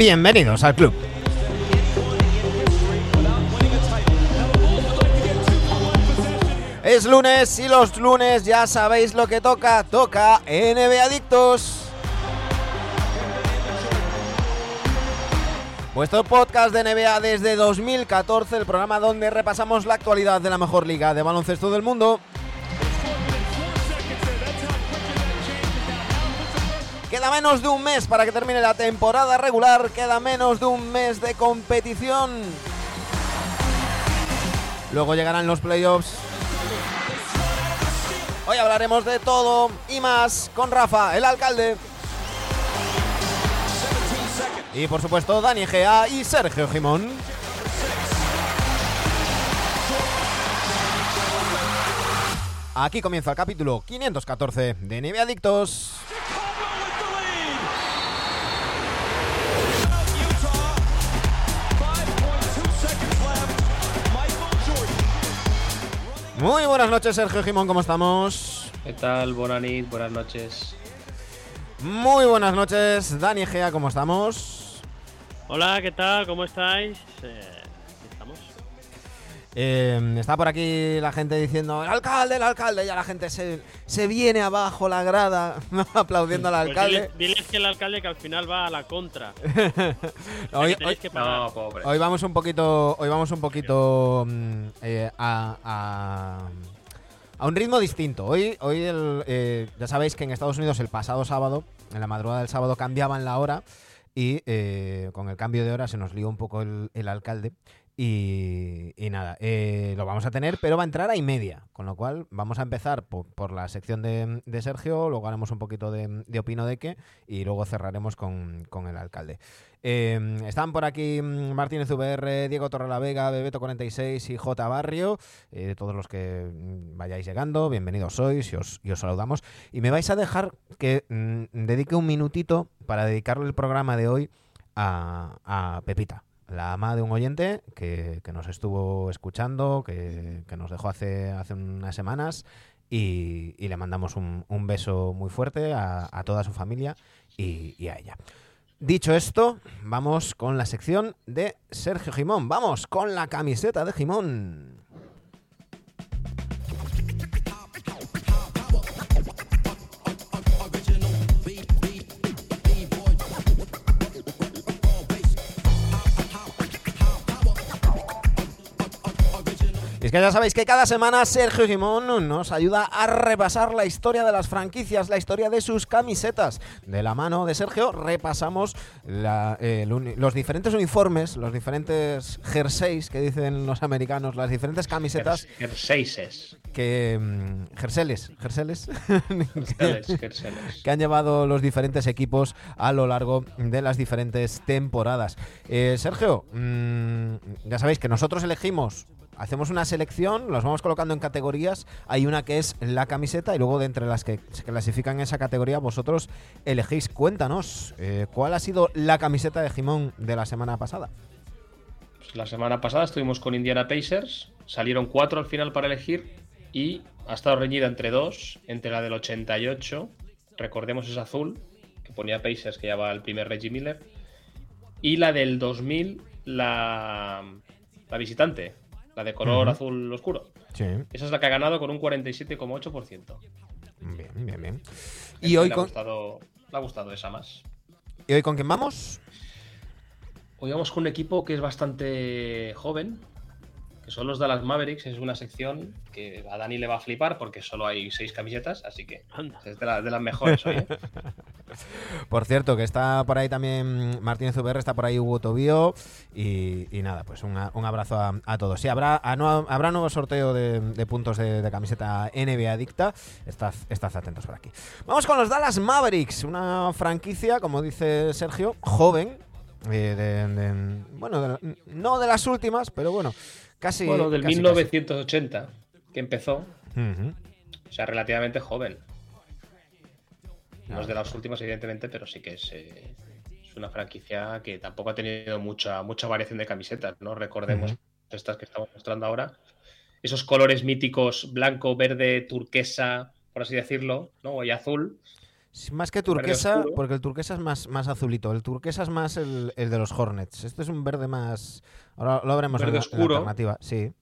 Bienvenidos al club. Es lunes y los lunes ya sabéis lo que toca. Toca NBA Adictos. Vuestro podcast de NBA desde 2014, el programa donde repasamos la actualidad de la mejor liga de baloncesto del mundo. Menos de un mes para que termine la temporada regular, queda menos de un mes de competición. Luego llegarán los playoffs. Hoy hablaremos de todo y más con Rafa, el alcalde. Y por supuesto Dani Gea y Sergio Jimón. Aquí comienza el capítulo 514 de Neve Adictos. Muy buenas noches, Sergio Jimón, ¿cómo estamos? ¿Qué tal? Bonanit, buenas noches. Muy buenas noches, Dani Gea, ¿cómo estamos? Hola, ¿qué tal? ¿Cómo estáis? Eh. Eh, está por aquí la gente diciendo, el alcalde, el alcalde, ya la gente se, se viene abajo la grada aplaudiendo al Pues alcalde. diles, diles que el alcalde que al final va a la contra. hoy, hoy- que pagar. No, pobre. hoy vamos un poquito, hoy vamos un poquito mm, eh, a, a- a un ritmo distinto. Hoy, hoy el, eh, ya sabéis que en Estados Unidos el pasado sábado, en la madrugada del sábado, cambiaban la hora y eh, con el cambio de hora se nos lió un poco el, el alcalde. Y, nada, eh, lo vamos a tener, pero va a entrar a y media. Con lo cual, vamos a empezar po- por, la sección de, de Sergio, luego haremos un poquito de, de Opino de qué y luego cerraremos con, con el alcalde. Eh, están por aquí mm, Martínez VR, Diego Torrelavega, Bebeto46 y J Barrio. Eh, todos los que mm, vayáis llegando, bienvenidos sois y os, y os saludamos. Y me vais a dejar que mm, dedique un minutito para dedicarle el programa de hoy a Pepita, la ama de un oyente que, que nos estuvo escuchando, que, que nos dejó hace, hace unas semanas. Y, le mandamos un, un beso muy fuerte a, a toda su familia y- y a ella. Dicho esto, vamos con la sección de Sergio Jimón. Vamos con la camiseta de Jimón. Y es que ya sabéis que cada semana Sergio Jimón nos ayuda a repasar la historia de las franquicias, la historia de sus camisetas. De la mano de Sergio repasamos la- eh, los diferentes uniformes, los diferentes jerseys que dicen los americanos, las diferentes camisetas Jerseyses. que... mm, jerseles, jerseles. Jerseles, jerseles. que han llevado los diferentes equipos a lo largo de las diferentes temporadas. Eh, Sergio, mm, ya sabéis que nosotros elegimos, hacemos una selección, los vamos colocando en categorías. Hay una que es la camiseta y luego de entre las que se clasifican en esa categoría vosotros elegís. Cuéntanos, eh, ¿cuál ha sido la camiseta de Jimón de la semana pasada? Pues la semana pasada estuvimos con Indiana Pacers. Salieron cuatro al final para elegir. Y ha estado reñida entre dos. Entre la del 88, recordemos es azul, que ponía Pacers, que llevaba el primer Reggie Miller. Y la del 2000, la, la visitante, la de color azul oscuro. Sí, Esa es la que ha ganado con un 47,8%. bien, bien, bien. ¿Y hoy, le, ha con, gustado, le ha gustado esa más. ¿Y hoy con quién vamos? Hoy vamos con un equipo que es bastante joven, que son los Dallas Mavericks. Es una sección que a Dani le va a flipar porque solo hay seis camisetas, así que Anda. es de, la- de las mejores hoy. ¿eh? Por cierto, que está por ahí también Martínez VR, está por ahí Hugo Tobío y, y nada, pues un, un abrazo a, a todos. Sí, habrá, a no- habrá nuevo sorteo de, de puntos de, de camiseta NBA Adicta. Estad, estad atentos por aquí. Vamos con los Dallas Mavericks, una franquicia, como dice Sergio, joven. Eh, de- de- bueno, de no de las últimas, pero bueno, casi. bueno, del casi, 1980 que empezó, o sea, relativamente joven. No es de las últimas, evidentemente, pero sí que es, eh, es una franquicia que tampoco ha tenido mucha, mucha variación de camisetas, ¿no? Recordemos estas que estamos mostrando ahora. Esos colores míticos blanco, verde, turquesa, por así decirlo, ¿no? Y azul. Más que turquesa, porque el turquesa es más, más azulito. El turquesa es más el, el de los Hornets. Este es un verde más. Ahora lo veremos en Verde la, en la oscuro. alternativa. Sí.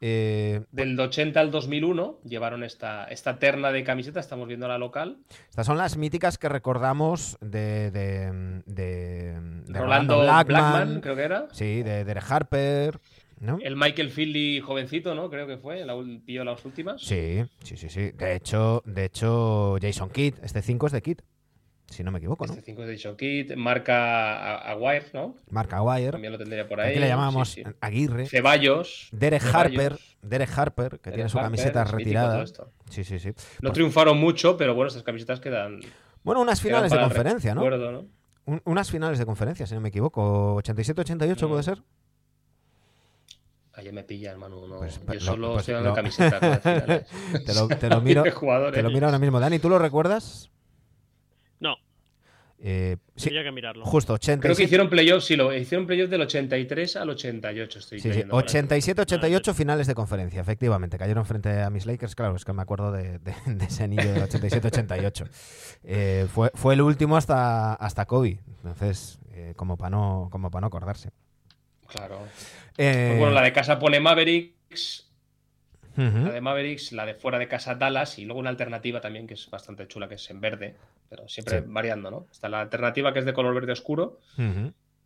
Eh, Del 80 al 2001 llevaron esta, esta terna de camisetas, estamos viendo la local. estas son las míticas que recordamos de, de, de- de Rolando Blackman, creo que era. Sí, de Derek Harper. ¿No? El Michael Finley jovencito, ¿no? Creo que fue, la, ul- pilló las últimas. Sí, sí, sí, sí. De hecho, de hecho, Jason Kidd, este 5 es de Kidd, si no me equivoco, ¿no? Este 5 de Show Kid, marca a, a Wire, ¿no? Mark Aguirre, También lo tendría por ahí. aquí le llamábamos sí, sí. Aguirre. Ceballos. Derek Ceballos, Harper, Derek Harper, que tiene su Harper, camiseta es retirada. Sí, sí, sí. No Pues- triunfaron mucho, pero bueno, estas camisetas quedan. Bueno, unas finales de el conferencia, ¿no? ¿no? Un- unas finales de conferencia, si no me equivoco. 87-88 Mm. puede ser. Ahí me pilla, hermano. No. Pues, Yo lo- solo pues estoy dando lo- camisetas con las finales. Te lo, te lo miro, te lo miro ahora mismo. Dani, ¿tú lo recuerdas? No, Eh, sí, tendría que mirarlo. justo, Creo que 87. hicieron playoffs, sí, lo hicieron playoffs del 83 al 88, estoy Sí, sí, leyendo ahora. 87-88 finales de conferencia, efectivamente. Cayeron frente a mis Lakers, claro, es que me acuerdo de, de- de ese anillo del 87-88. Eh, fue, fue el último hasta, hasta Kobe, entonces, eh, como para no, como pa no acordarse. Claro. Eh, Pues bueno, la de casa pone Mavericks, la de Mavericks, la de fuera de casa Dallas y luego una alternativa también que es bastante chula, que es en verde, pero siempre Sí. variando, ¿no? Está la alternativa que es de color verde oscuro,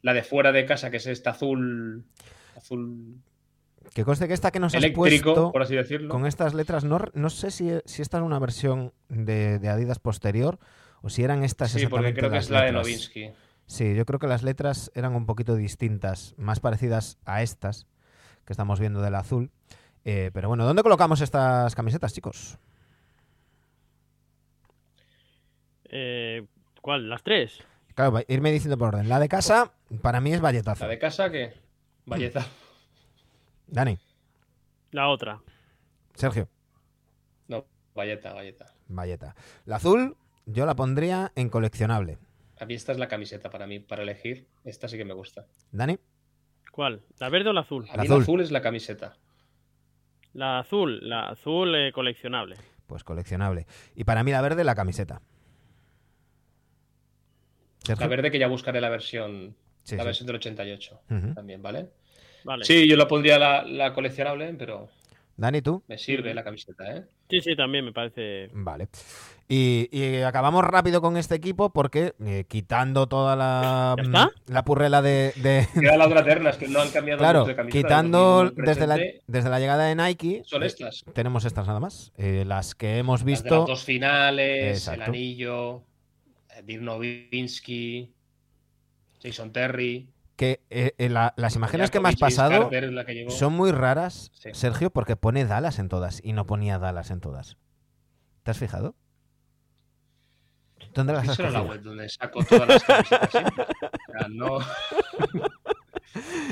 la de fuera de casa que es esta azul, azul Que conste que esta que nos has eléctrico, puesto por así decirlo. con estas letras, no, no sé si, si esta es una versión de, de Adidas posterior o si eran estas Sí, porque exactamente creo que las es la de. Novinsky. Sí, yo creo que las letras eran un poquito distintas, más parecidas a estas que estamos viendo del azul. Eh, pero bueno, ¿dónde colocamos estas camisetas, chicos? Eh, ¿Cuál? ¿Las tres? Claro, irme diciendo por orden. La de casa, para mí es valletazo. La de casa que Valleta. Dani, La otra. Sergio, No, Valleta, Valleta. valleta. La azul, yo la pondría en coleccionable. A mí esta es la camiseta para mí, para elegir. Esta sí que me gusta. Dani, ¿Cuál? ¿La verde o la azul? A La mí azul. la azul es la camiseta. La azul, la azul eh, coleccionable. pues coleccionable. Y para mí la verde, la camiseta. Sergio. La verde que ya buscaré la versión, Sí, la sí. versión del 88 Ujú. también, ¿vale? Vale. Sí, yo la pondría la, la coleccionable, pero Dani, tú. me sirve la camiseta, ¿eh? Sí, sí, también me parece. Vale. Y, y acabamos rápido con este equipo porque eh, quitando toda la, ¿Ya está? la purrela de, de- Queda la otra terna, es que no han cambiado claro, mucho de camiseta. quitando desde el 2001 desde la, desde la llegada de Nike, Son eh, estas. tenemos estas nada más. Eh, las que hemos Las de visto. las dos finales, Exacto. el anillo, eh, Dirk Nowitzki, Jason Terry. Que eh, eh, la- las imágenes que me has pasado que son muy raras, Sí. Sergio, porque pone Dallas en todas y no ponía Dallas en todas. ¿Te has fijado? ¿Dónde las has la web donde saco todas las camisetas siempre. O sea, no...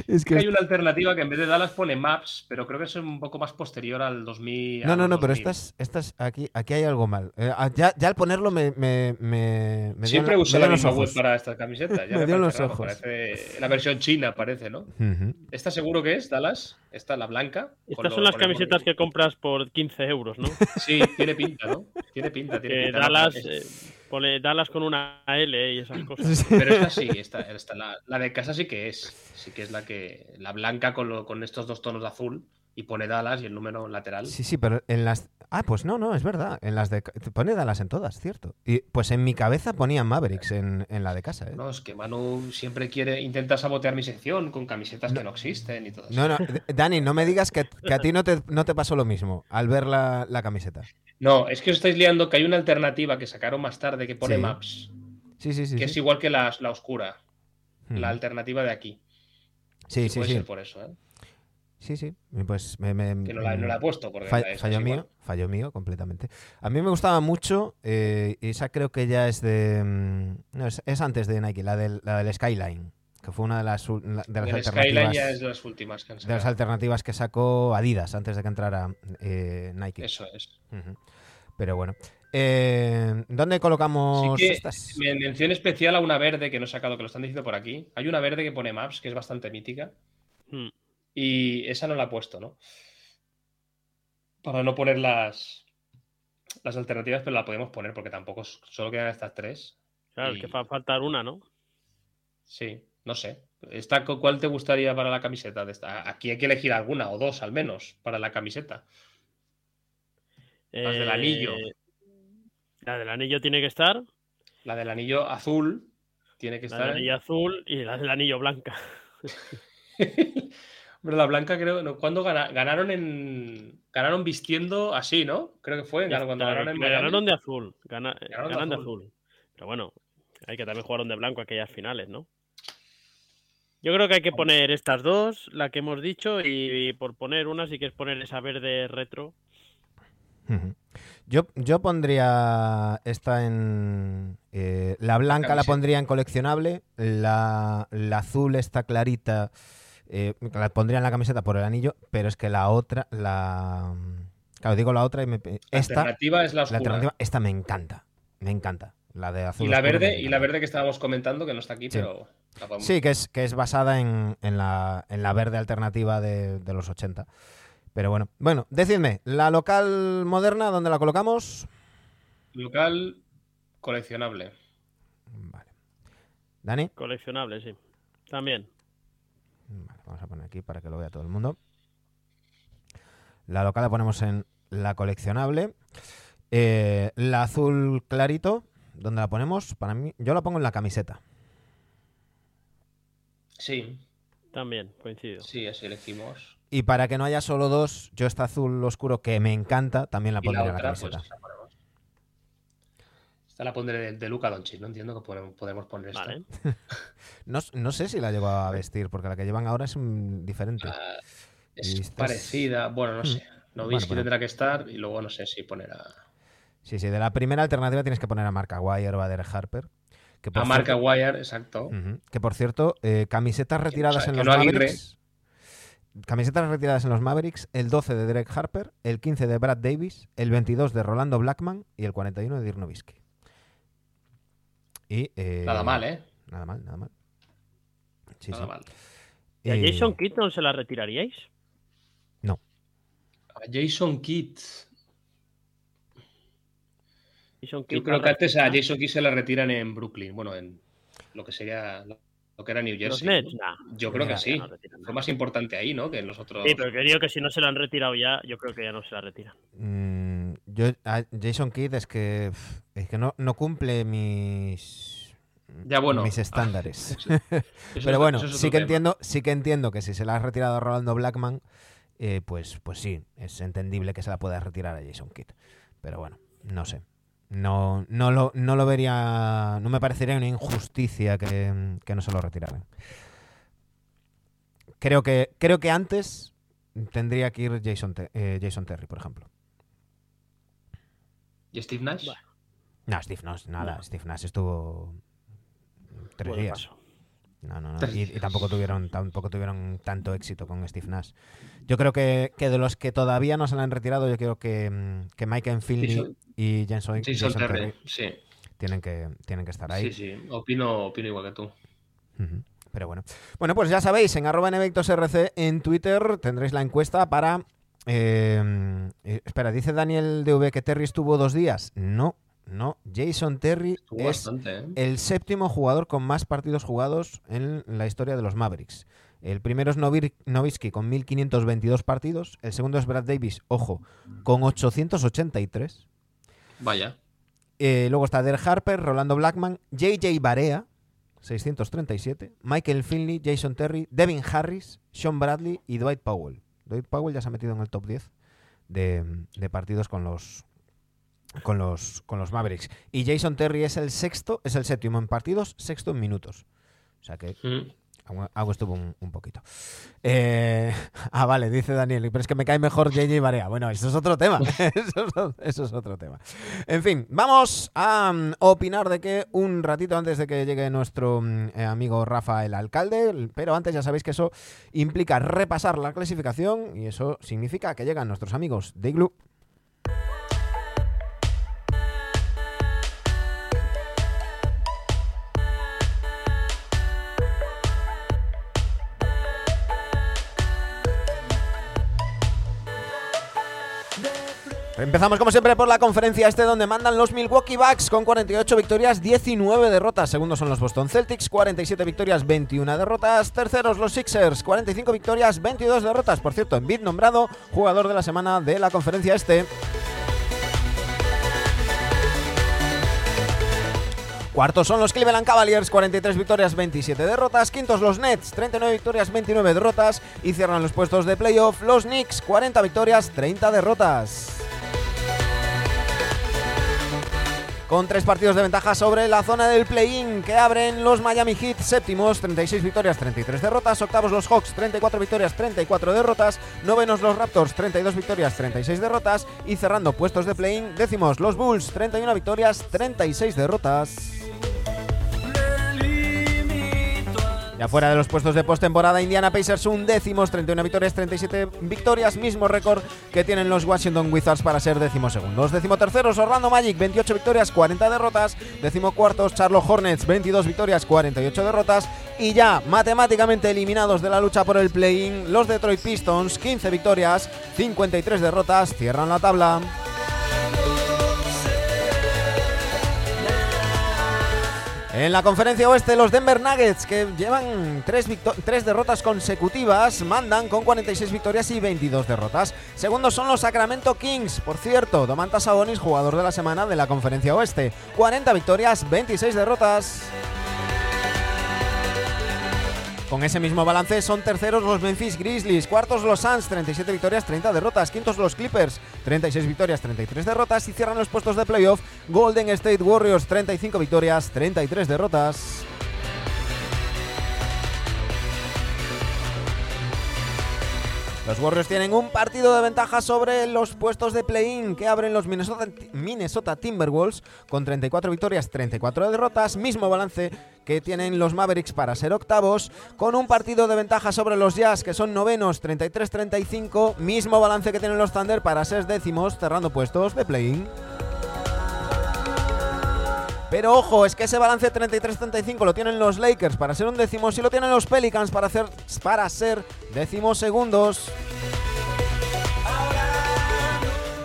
Es que hay una alternativa que en vez de Dallas pone Maps, pero creo que es un poco más posterior al 2000. No, a no, no, pero 2000. estas, estas aquí, aquí hay algo mal. Eh, ah, ya, ya al ponerlo me, me, me, me dio Siempre la- me la dio en los misma web para estas camisetas. Ya Me me dio los raro, ojos. parece- la versión china parece, ¿no? Ujú. ¿Esta seguro que es, Dallas? Esta, la blanca. Estas lo- son las camisetas que compras por 15 euros, ¿no? Sí, tiene pinta, ¿no? Tiene pinta, tiene pinta. Dallas, No, eh, pone Dallas con una L y esas cosas. Pero esta sí, esta, esta- la, la de casa sí que es. Sí que es la que. La blanca con, lo- con estos dos tonos de azul. Y pone Dallas y el número lateral. Sí, sí, pero en las. Ah, pues no, no, es verdad. En las de. Pone Dallas en todas, cierto. Y pues en mi cabeza ponían Mavericks en, en la de casa, ¿eh? No, es que Manu siempre quiere, intenta sabotear mi sección con camisetas que no existen y todo eso. No, no, Dani, no me digas que, que a ti no te, no te pasó lo mismo al ver la, la camiseta. No, es que os estáis liando que hay una alternativa que sacaron más tarde que pone Sí. Maps, Sí, sí, sí. que sí. es igual que la, la oscura, la alternativa de aquí. Sí, sí, Puede sí. ser por eso, ¿eh? Sí, sí. Pues me, me- Que no la, no la he puesto. Porque Fa- la- esa fallo mío, igual. fallo mío completamente. A mí me gustaba mucho, eh, esa creo que ya es de... mm, No, es, es antes de Nike, la del, la del Skyline, que fue una de las, de las El alternativas... Skyline ya es de las últimas que han de las alternativas que sacó Adidas antes de que entrara eh, Nike. Eso es. Pero bueno. Eh, ¿Dónde colocamos Sí que estas? me- mención especial a una verde que no he sacado, que lo están diciendo por aquí. Hay una verde que pone Maps, que es bastante mítica. Hmm. Y esa no la he puesto, ¿no? Para no poner las, las alternativas, pero la podemos poner porque tampoco solo quedan estas tres. Claro, es que va a faltar una, ¿no? Sí, no sé. Esta, cu- ¿Cuál te gustaría para la camiseta? de esta? Aquí hay que elegir alguna o dos al menos para la camiseta. Las del anillo. Eh, La del anillo tiene que estar, La del anillo azul tiene que la estar. del anillo azul y la del anillo blanca. Hombre, la blanca creo. No, ¿Cuándo gana- ganaron en. Ganaron vistiendo así, ¿no? Creo que fue. Cuando está, ganaron en de azul. gana- Ganaron de ganan de azul. azul. Pero bueno, hay que también jugaron de blanco aquellas finales, ¿no? Yo creo que hay que poner estas dos, la que hemos dicho, y, por poner una, si quieres poner esa verde retro. Yo, yo pondría esta en... eh, la blanca la pondría en coleccionable, la, la azul esta clarita eh, la pondría en la camiseta por el anillo, pero es que la otra, la... Claro, digo la otra y me... La Esta, alternativa es la la alternativa, esta me encanta, me encanta. La de azul y la verde, y la verde que estábamos comentando, que no está aquí, Sí. pero la Sí, que es, que es basada en, en la, en la verde alternativa de, de los 80. Pero bueno, bueno, decidme, ¿la local moderna dónde la colocamos? Local coleccionable. Vale. ¿Dani? Coleccionable, sí. También. Vale, vamos a poner aquí para que lo vea todo el mundo. La local la ponemos en la coleccionable. Eh, la azul clarito, ¿dónde la ponemos? Para mí, yo la pongo en la camiseta. Sí, También, coincido. sí, así elegimos. Y para que no haya solo dos, yo esta azul oscuro que me encanta, también la pondría en la otra, pues, camiseta. Esta la pondré de, de Luca Doncic, no entiendo que podemos, poner esta. Vale. No, no sé si la llego a vestir, porque la que llevan ahora es diferente. Ah, es parecida, bueno, no Mm. sé. No Bueno, que bueno. tendrá que estar y luego no sé si poner a, Sí, sí, de la primera alternativa tienes que poner a Mark Aguirre o a Derek Harper. Que por a Marca cierto- Wire, exacto. Que por cierto, eh, camisetas retiradas sea, en los no Aguirre. Mavericks. Camisetas retiradas en los Mavericks, el 12 de Derek Harper, el 15 de Brad Davis, el 22 de Rolando Blackman y el 41 de Dirk Nowitzki. Y, eh, Nada mal, ¿eh? Nada mal, nada mal. Sí, Nada sí. mal. ¿Y a Eh, Jason Keaton se la retiraríais? A Jason Kidd. Jason Yo creo que antes a Jason Kidd se la retiran en Brooklyn. Bueno, en lo que sería lo que era New Los Jersey. Nets, ¿no? nah. Yo creo que sí. no Fue más importante ahí, ¿no? Que en los otros. Sí, pero digo que si no se la han retirado ya, yo creo que ya no se la retiran. Mm, yo, a Jason Kidd es que, es que no, no cumple mis, Ya, bueno. mis estándares. Eso es- Pero bueno, es sí que tema. entiendo, sí que entiendo que si se la has retirado a Rolando Blackman, eh, pues, pues sí, es entendible que se la pueda retirar a Jason Kidd. Pero bueno, no sé. No, no, lo, no lo vería. No me parecería una injusticia que, que no se lo retiraran. Creo que, creo que antes tendría que ir Jason, Te- eh, Jason Terry, por ejemplo. ¿Y Steve Nash? Bueno. No, Steve Nash, nada. Steve Nash estuvo tres Bueno, días. paso. No, no, no. Y, tampoco tuvieron tampoco tuvieron tanto éxito con Steve Nash. Yo creo que, que de los que todavía no se han retirado, yo creo que, mm, que Mike Jason- y Jason Terry. Terry Sí, tienen que, tienen que estar ahí. sí, sí. Opino, opino igual que tú. Pero bueno. Bueno, pues ya sabéis, en arroba NVictosRC en Twitter tendréis la encuesta para... eh, eh, espera, dice Daniel DV que Terry estuvo dos días. No, no. Jason Terry es bastante, ¿eh? el séptimo jugador con más partidos jugados en la historia de los Mavericks. El primero es Nowitzki con 1522 partidos. El segundo es Brad Davis, ojo, con 883. Vaya. Eh, luego está Der Harper, Rolando Blackman, JJ Barea, 637. Michael Finley, Jason Terry, Devin Harris, Sean Bradley y Dwight Powell. Dwight Powell ya se ha metido en el top 10 de, de partidos con los, con los con los Mavericks. Y Jason Terry es el sexto, es el séptimo en partidos, sexto en minutos. O sea que Mm. algo- algo estuvo un, un poquito. Eh, ah, vale, dice Daniel, pero es que me cae mejor JJ Barea. Bueno, eso es otro tema. eso, es, eso es otro tema. En fin, vamos a mm, opinar de que un ratito antes de que llegue nuestro mm, eh, amigo Rafa el alcalde, pero antes ya sabéis que eso implica repasar la clasificación y eso significa que llegan nuestros amigos de Igloo. Empezamos como siempre por la conferencia este donde mandan los Milwaukee Bucks con 48 victorias, 19 derrotas. Segundos son los Boston Celtics, 47 victorias, 21 derrotas. Terceros los Sixers, 45 victorias, 22 derrotas. Por cierto, Embiid nombrado jugador de la semana de la conferencia este. Cuartos son los Cleveland Cavaliers, 43 victorias, 27 derrotas. Quintos los Nets, 39 victorias, 29 derrotas. Y cierran los puestos de playoff los Knicks, 40 victorias, 30 derrotas. Con tres partidos de ventaja sobre la zona del play-in que abren los Miami Heat séptimos, 36 victorias, 33 derrotas, octavos los Hawks, 34 victorias, 34 derrotas, novenos los Raptors, 32 victorias, 36 derrotas. Y cerrando puestos de play-in décimos los Bulls, 31 victorias, 36 derrotas. Ya fuera de los puestos de postemporada, Indiana Pacers un décimos, 31 victorias, 37 victorias, mismo récord que tienen los Washington Wizards para ser décimo segundos. Décimo terceros, Orlando Magic, 28 victorias, 40 derrotas. Décimo cuartos, Charlotte Hornets, 22 victorias, 48 derrotas. Y ya matemáticamente eliminados de la lucha por el play-in, los Detroit Pistons, 15 victorias, 53 derrotas, cierran la tabla. En la conferencia oeste, los Denver Nuggets, que llevan tres, derrotas consecutivas, mandan con 46 victorias y 22 derrotas. Segundos son los Sacramento Kings. Por cierto, Domantas Sabonis, jugador de la semana de la conferencia oeste. 40 victorias, 26 derrotas. Con ese mismo balance son terceros los Memphis Grizzlies, cuartos los Suns, 37 victorias, 30 derrotas, quintos los Clippers, 36 victorias, 33 derrotas y cierran los puestos de playoff Golden State Warriors, 35 victorias, 33 derrotas. Los Warriors tienen un partido de ventaja sobre los puestos de play-in que abren los Minnesota, Timberwolves con 34 victorias, 34 derrotas, mismo balance que tienen los Mavericks para ser octavos, con un partido de ventaja sobre los Jazz que son novenos, 33-35, mismo balance que tienen los Thunder para ser décimos, cerrando puestos de play-in. Pero ojo, es que ese balance 33-35 lo tienen los Lakers para ser un décimo y lo tienen los Pelicans para, hacer, para ser décimos segundos.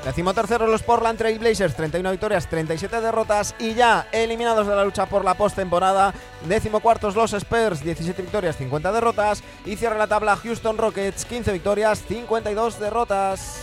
Décimo tercero los Portland Trail Blazers, 31 victorias, 37 derrotas y ya eliminados de la lucha por la postemporada. Décimo cuartos los Spurs, 17 victorias, 50 derrotas y cierra la tabla Houston Rockets, 15 victorias, 52 derrotas.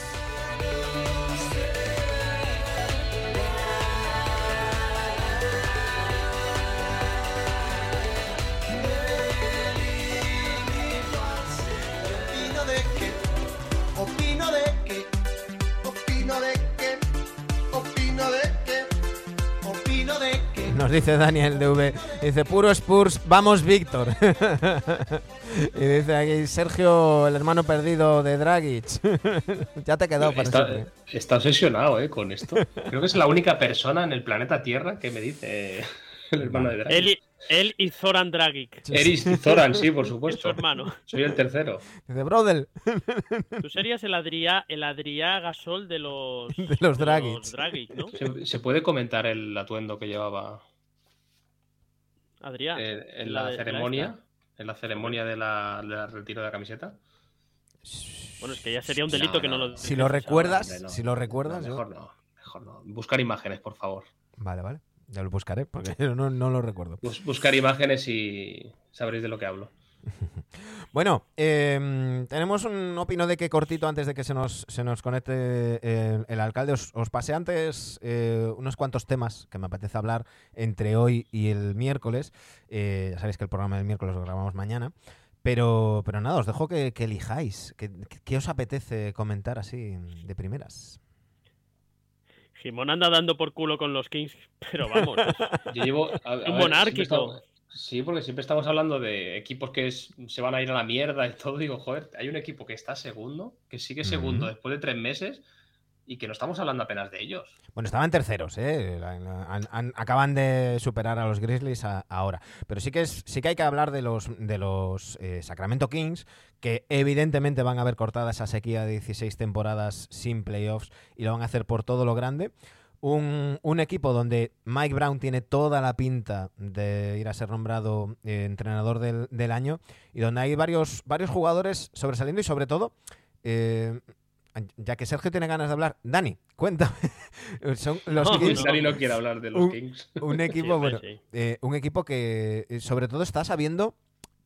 Nos dice Daniel DV. Dice, puro Spurs, vamos Víctor. y dice aquí, Sergio, el hermano perdido de Dragic. ya te quedó para está, está obsesionado eh, con esto. Creo que es la única persona en el planeta Tierra que me dice el hermano de Dragic. Él y Zoran Dragic. Eris y Zoran, sí, por supuesto. Es su hermano. Soy el tercero. Dice, brother. Tú serías el Adrià, el Adrià Gasol de los, de los Dragic. ¿no? ¿Se, puede comentar el atuendo que llevaba Adrián. Eh, en la, ceremonia, en la ceremonia de la, retiro de la camiseta. Bueno, es que ya sería un delito que no, lo. Si lo recuerdas, si lo recuerdas. mejor no, mejor no. Buscar imágenes, por favor. Vale, vale. Ya lo buscaré porque no, no lo recuerdo. buscar imágenes y sabréis de lo que hablo. Bueno, em, tenemos un opino de que cortito antes de que se nos, se nos conecte eh, el, alcalde. Os, pasé antes eh, unos cuantos temas que me apetece hablar entre hoy y el miércoles. Eh, ya sabéis que el programa del miércoles lo grabamos mañana. Pero, pero nada, os dejo que, elijáis. ¿Qué, os apetece comentar así de primeras? Jimón anda dando por culo con los Kings, pero vamos. Yo llevo, un monárquico. Sí, porque siempre estamos hablando de equipos que se van a ir a la mierda y todo. Digo, joder, hay un equipo que está segundo, que sigue segundo después de tres meses y que no estamos hablando apenas de ellos. Bueno, estaban terceros, ¿eh? acaban de superar a los Grizzlies ahora. Pero sí que, sí que hay que hablar de los, de los eh, Sacramento Kings, que evidentemente van a haber cortado esa sequía de 16 temporadas sin playoffs y lo van a hacer por todo lo grande. Un, equipo donde Mike Brown tiene toda la pinta de ir a ser nombrado eh, entrenador del, año y donde hay varios, varios jugadores sobresaliendo y sobre todo eh, ya que Sergio tiene ganas de hablar, Dani, cuéntame. Son los No, Kings, Dani no quiere hablar de los Un- Kings. un equipo, bueno, sí. eh, un equipo que eh, sobre todo está sabiendo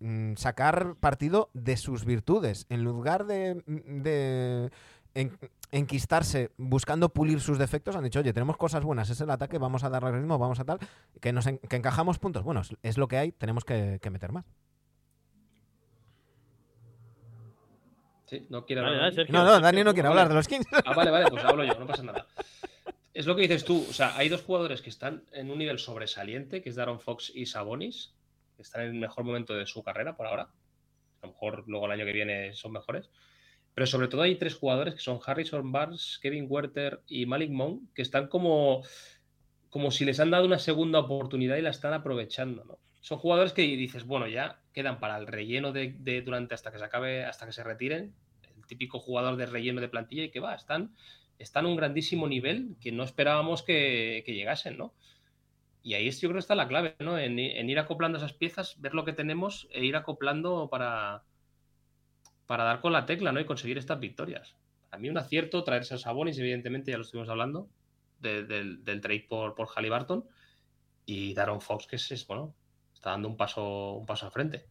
mm, sacar partido de sus virtudes. En lugar de, de en- enquistarse buscando pulir sus defectos, han dicho, oye, tenemos cosas buenas, es el ataque, vamos a darle ritmo, vamos a tal, que, nos en- que encajamos puntos. Bueno, es, es lo que hay, tenemos que, que meter más. Sí, no quiere hablar. dale. No, no, Dani no quiere hablar de los Kings. Ah, vale, vale, pues hablo yo, no pasa nada. Es lo que dices tú, o sea, hay dos jugadores que están en un nivel sobresaliente, que es Darren Fox y Sabonis, que están en el mejor momento de su carrera por ahora. A lo mejor luego el año que viene son mejores. Pero sobre todo hay tres jugadores que son Harrison Barnes, Kevin Werther y Malik Monk, que están como, como si les han dado una segunda oportunidad y la están aprovechando, ¿no? Son jugadores que dices, bueno, ya quedan para el relleno de, durante hasta que se acabe, hasta que se retiren. El típico jugador de relleno de plantilla y que va, están, están a un grandísimo nivel que no esperábamos que, llegasen, ¿no? Y ahí es, yo creo que está la clave, ¿no? En, ir acoplando esas piezas, ver lo que tenemos e ir acoplando para, para dar con la tecla, ¿no? Y conseguir estas victorias. A mí un acierto traerse a Sabonis, evidentemente, ya lo estuvimos hablando, de- del, trade por, por Halliburton. Y Daron Fox, que es, bueno, está dando un paso, un paso al frente.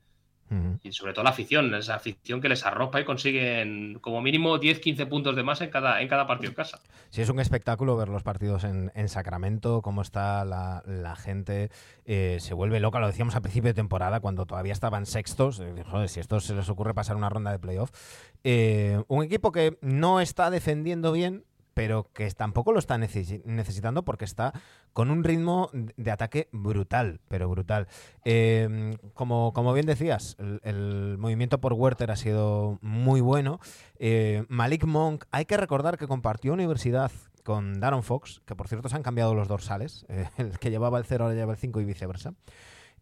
Y sobre todo la afición, esa afición que les arropa y consiguen como mínimo 10-15 puntos de más en cada, en cada partido en casa. Sí, es un espectáculo ver los partidos en, en Sacramento, cómo está la, la gente, eh, se vuelve loca, lo decíamos al principio de temporada, cuando todavía estaban sextos, eh, joder, si esto se les ocurre pasar una ronda de playoff. Eh, un equipo que no está defendiendo bien, pero que tampoco lo está necesi- necesitando porque está con un ritmo de ataque brutal, pero brutal. Eh, como, como bien decías, el, movimiento por Werther ha sido muy bueno. Eh, Malik Monk, hay que recordar que compartió universidad con Darren Fox, que por cierto se han cambiado los dorsales, el que llevaba el 0 ahora lleva el 5 y viceversa.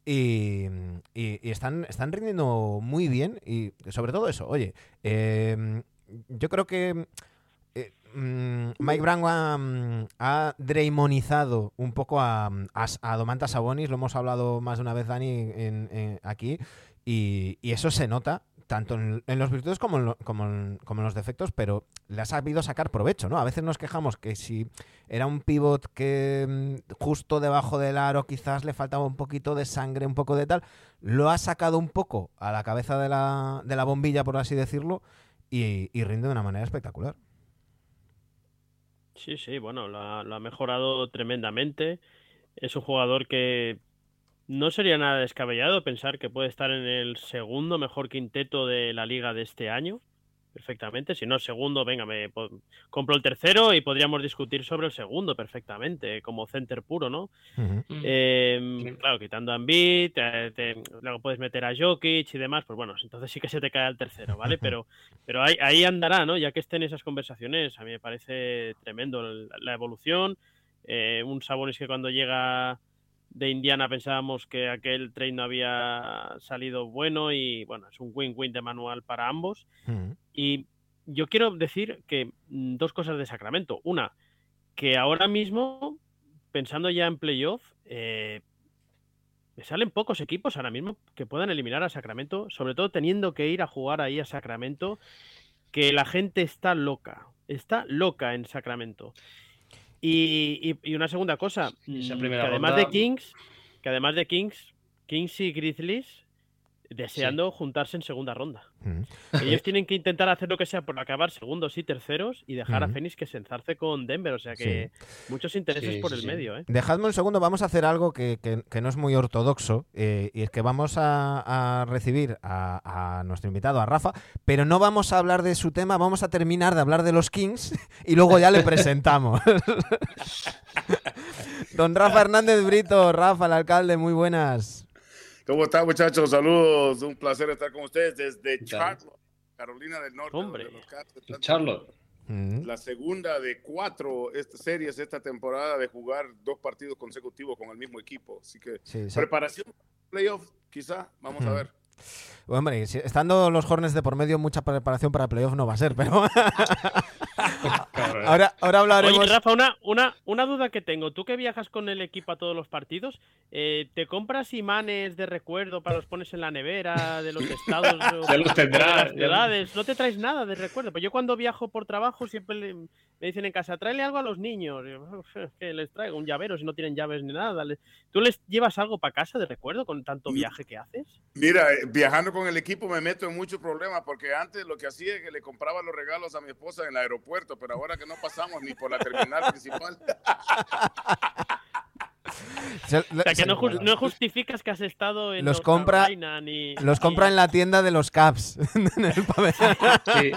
Y, y- están, están rindiendo muy bien y sobre todo eso, oye, eh, yo creo que mm, Mike Brown ha, mm, ha un poco a, a, Domantas Sabonis, lo hemos hablado más de una vez, Dani, en- en- aquí, y, eso se nota tanto en, los virtudes como en, como, en, los defectos, pero le ha sabido sacar provecho, ¿no? A veces nos quejamos que si era un pivot que mm, justo debajo del aro quizás le faltaba un poquito de sangre, un poco de tal, lo ha sacado un poco a la cabeza de la, de la bombilla, por así decirlo, y rinde de una manera espectacular. Sí, sí, bueno, lo ha, ha mejorado tremendamente. Es un jugador que no sería nada descabellado pensar que puede estar en el segundo mejor quinteto de la liga de este año. Perfectamente. Si no, el segundo, venga, me compro el tercero y podríamos discutir sobre el segundo perfectamente, como center puro, ¿no? Eh, Sí. Claro, quitando a Embiid, te- te- luego puedes meter a Jokic y demás, pues bueno, entonces sí que se te cae el tercero, ¿vale? Pero, pero ahí, ahí andará, ¿no? Ya que estén esas conversaciones, a mí me parece tremendo la evolución. Eh, un Sabonis que cuando llega de Indiana pensábamos que aquel trade no había salido bueno y bueno, es un win-win de manual para ambos. Ujú. Y yo quiero decir que mm, dos cosas de Sacramento. Una, que ahora mismo, pensando ya en playoff, eh, me salen pocos equipos ahora mismo que puedan eliminar a Sacramento, sobre todo teniendo que ir a jugar ahí a Sacramento, que la gente está loca, está loca en Sacramento. Y, y- y una segunda cosa, mm, que además ronda- de Kings, que además de Kings, Kings y Grizzlies deseando juntarse en segunda ronda. Ellos tienen que intentar hacer lo que sea por acabar segundos y terceros y dejar a. Phoenix que se enzarce con Denver. O sea que muchos intereses Sí, por sí, el sí. medio, ¿eh? Dejadme un segundo, vamos a hacer algo que, que- que no es muy ortodoxo, eh, y es que vamos a, a recibir a, a nuestro invitado, a Rafa, pero no vamos a hablar de su tema, vamos a terminar de hablar de los Kings y luego ya le presentamos. Don Rafa Hernández Brito, Rafa, el alcalde, muy buenas. ¿Cómo están, muchachos? Saludos. Un placer estar con ustedes desde? Charlotte, Carolina del Norte. Hombre. están- Charlotte. La segunda de cuatro series esta temporada de jugar dos partidos consecutivos con el mismo equipo. Así que sí, sí. preparación playoff, quizá. Vamos a ver. Hombre, si- estando los Hornets de por medio, mucha preparación para playoff no va a ser, pero Ahora, ahora hablaremos. Oye, Rafa, una, una, una duda que tengo. Tú que viajas con el equipo a todos los partidos, eh, ¿te compras imanes de recuerdo para los pones en la nevera de los estados Ya los tendrás, ciudades? ¿No te traes nada de recuerdo? Pues yo cuando viajo por trabajo siempre le- me dicen en casa, tráele algo a los niños. Yo, "Uf, que les traigo un llavero si no tienen llaves ni nada. ¿Tú les llevas algo para casa de recuerdo con tanto viaje que haces? Mira, eh, viajando con el equipo me meto en muchos problemas porque antes lo que hacía es que le compraba los regalos a mi esposa en el aeropuerto, pero ahora que no pasamos ni por la terminal principal. O sea, que no, jus- no justificas que has estado en Los compra- Carolina ni... Los compra en la tienda de los Caps. en el pabellón. Sí.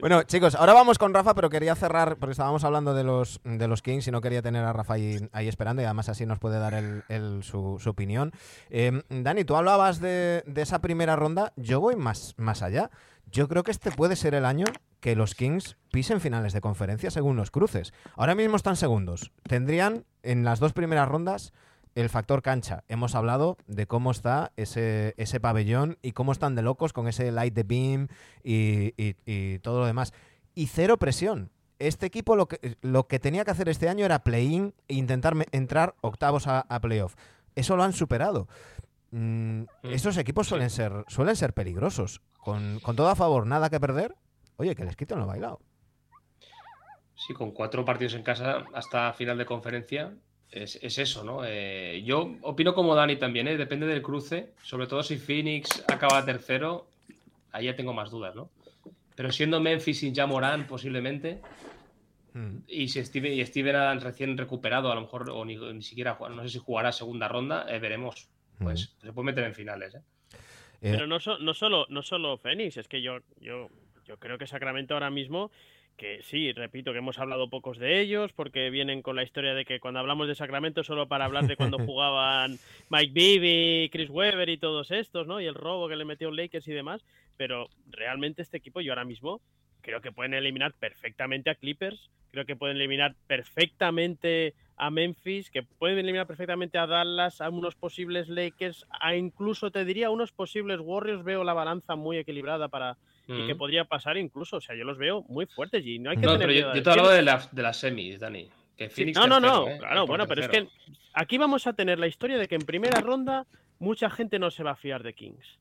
Bueno, chicos, ahora vamos con Rafa, pero quería cerrar, porque estábamos hablando de los, de los Kings y no quería tener a Rafa ahí, ahí esperando y además así nos puede dar el- el- su, su opinión. Eh, Dani, tú hablabas de, de esa primera ronda, yo voy más, más allá. Yo creo que este puede ser el año que los Kings pisen finales de conferencia según los cruces. Ahora mismo están segundos. Tendrían en las dos primeras rondas el factor cancha. Hemos hablado de cómo está ese, ese pabellón y cómo están de locos con ese light the beam y, y- y todo lo demás. Y cero presión. Este equipo lo que, lo que tenía que hacer este año era play-in e intentar entrar octavos a, a playoff. Eso lo han superado. Mm, estos equipos suelen ser, suelen ser peligrosos. Con, con todo a favor, nada que perder. Oye, que les quiten lo bailado. Sí, con cuatro partidos en casa hasta final de conferencia, es, es eso, ¿no? Eh, yo opino como Dani también, ¿eh? Depende del cruce, sobre todo si Phoenix acaba tercero, ahí ya tengo más dudas, ¿no? Pero siendo Memphis sin Jamoran posiblemente, Mm. y si Steven, y Steven Adams recién recuperado, a lo mejor, o ni, ni siquiera, no sé si jugará segunda ronda, eh, veremos. Pues se puede meter en finales, ¿eh? Eh, Pero no, so- no solo no solo Phoenix, es que yo, yo, yo creo que Sacramento ahora mismo, que sí, repito que hemos hablado pocos de ellos, porque vienen con la historia de que cuando hablamos de Sacramento solo para hablar de cuando jugaban Mike Bibby, Chris Webber y todos estos, ¿no? Y el robo que le metió Lakers y demás, pero realmente este equipo yo ahora mismo creo que pueden eliminar perfectamente a Clippers, creo que pueden eliminar perfectamente a Memphis, que pueden eliminar perfectamente a Dallas, a unos posibles Lakers, a incluso te diría unos posibles Warriors, veo la balanza muy equilibrada para y que Mm. podría pasar incluso, o sea, yo los veo muy fuertes y no hay que No, tener pero yo, te hablaba de la, de las semis, Dani. Que Sí, Phoenix no, no, tercero, no, ¿eh? claro, bueno, pero es que aquí vamos a tener la historia de que en primera ronda mucha gente no se va a fiar de Kings.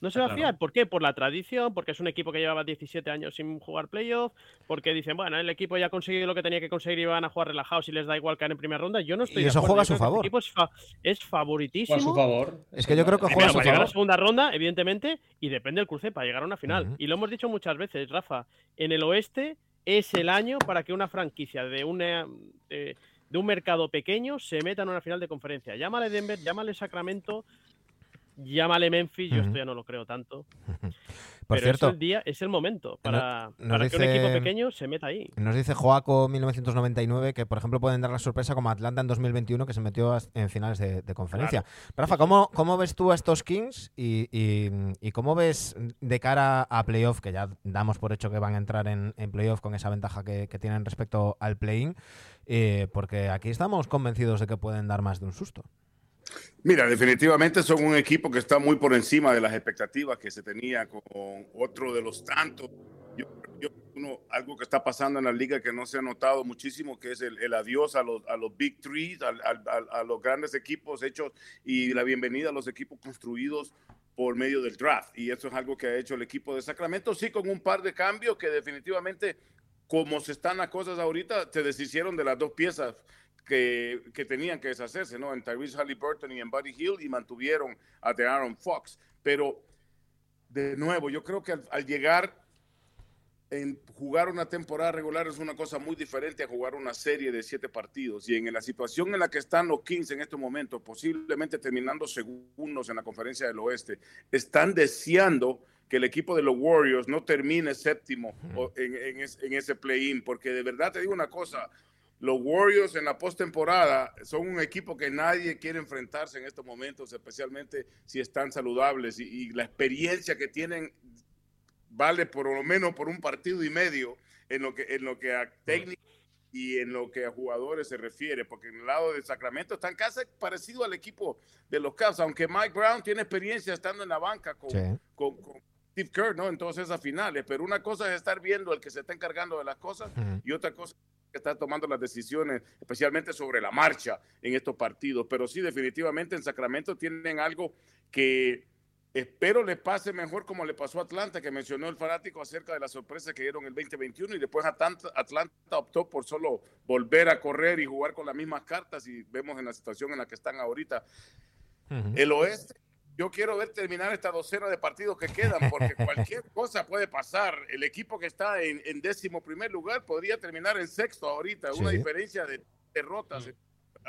No se va a Claro. fiar, ¿por qué? Por la tradición, porque es un equipo que llevaba 17 años sin jugar playoff, porque dicen, bueno, el equipo ya ha conseguido lo que tenía que conseguir y van a jugar relajados y les da igual caer en primera ronda. Yo no estoy Y eso juega a su que favor. este equipo es, fa- es Juega a favoritísimo. su favor. Es que yo creo que el- juega a su para llegar a la favor. segunda ronda, evidentemente, y depende del cruce para llegar a una final. Y lo hemos dicho muchas veces, Rafa, en el oeste es el año para que una franquicia de, una, de, de un mercado pequeño se meta en una final de conferencia. Llámale Denver, llámale Sacramento, llámale Memphis, yo esto ya no lo creo tanto. Por pero cierto, es el día, es el momento para, para que un equipo pequeño se meta ahí. Nos dice Joaco 1999 que, por ejemplo, pueden dar la sorpresa como Atlanta en 2021 que se metió en finales de, de conferencia. Rafa, ¿cómo, ¿cómo ves tú a estos Kings y, y- y cómo ves de cara a playoff, que ya damos por hecho que van a entrar en, en playoff con esa ventaja que, que tienen respecto al play-in? Eh, porque aquí estamos convencidos de que pueden dar más de un susto. Mira, definitivamente son un equipo que está muy por encima de las expectativas que se tenía con otro de los tantos. Yo, yo- uno, algo que está pasando en la liga que no se ha notado muchísimo, que es el, adiós a los, a Big Three, al- a los grandes equipos hechos y la bienvenida a los equipos construidos por medio del draft. Y eso es algo que ha hecho el equipo de Sacramento, sí, con un par de cambios que definitivamente, como se están las cosas ahorita, se deshicieron de las dos piezas que, que tenían que deshacerse, ¿no? En Tyrese Halliburton y en Buddy Hill y mantuvieron a Aaron Fox. Pero, de nuevo, yo creo que al, al llegar en jugar una temporada regular es una cosa muy diferente a jugar una serie de siete partidos. Y en la situación en la que están los Kings en estos momentos, posiblemente terminando segundos en la conferencia del oeste, están deseando que el equipo de los Warriors no termine séptimo en, en ese play-in, porque de verdad te digo una cosa, los Warriors en la postemporada son un equipo que nadie quiere enfrentarse en estos momentos, especialmente si están saludables y, y la experiencia que tienen vale por lo menos por un partido y medio en lo que en lo que a técnico y en lo que a jugadores se refiere, porque en el lado de Sacramento están casi parecido al equipo de los Cavs, aunque Mike Brown tiene experiencia estando en la banca con, Sí. con- con Steve Kerr, ¿no? En todas esas finales, pero una cosa es estar viendo el que se está encargando de las cosas y otra cosa es que está tomando las decisiones, especialmente sobre la marcha en estos partidos. Pero sí, definitivamente en Sacramento tienen algo que Espero le pase mejor como le pasó a Atlanta, que mencionó el fanático acerca de la sorpresa que dieron el 2021 y después Atlanta, Atlanta optó por solo volver a correr y jugar con las mismas cartas y vemos en la situación en la que están ahorita. El oeste, yo quiero ver terminar esta docena de partidos que quedan porque cualquier cosa puede pasar. El equipo que está en, décimo primer lugar podría terminar en sexto ahorita, una diferencia de derrotas.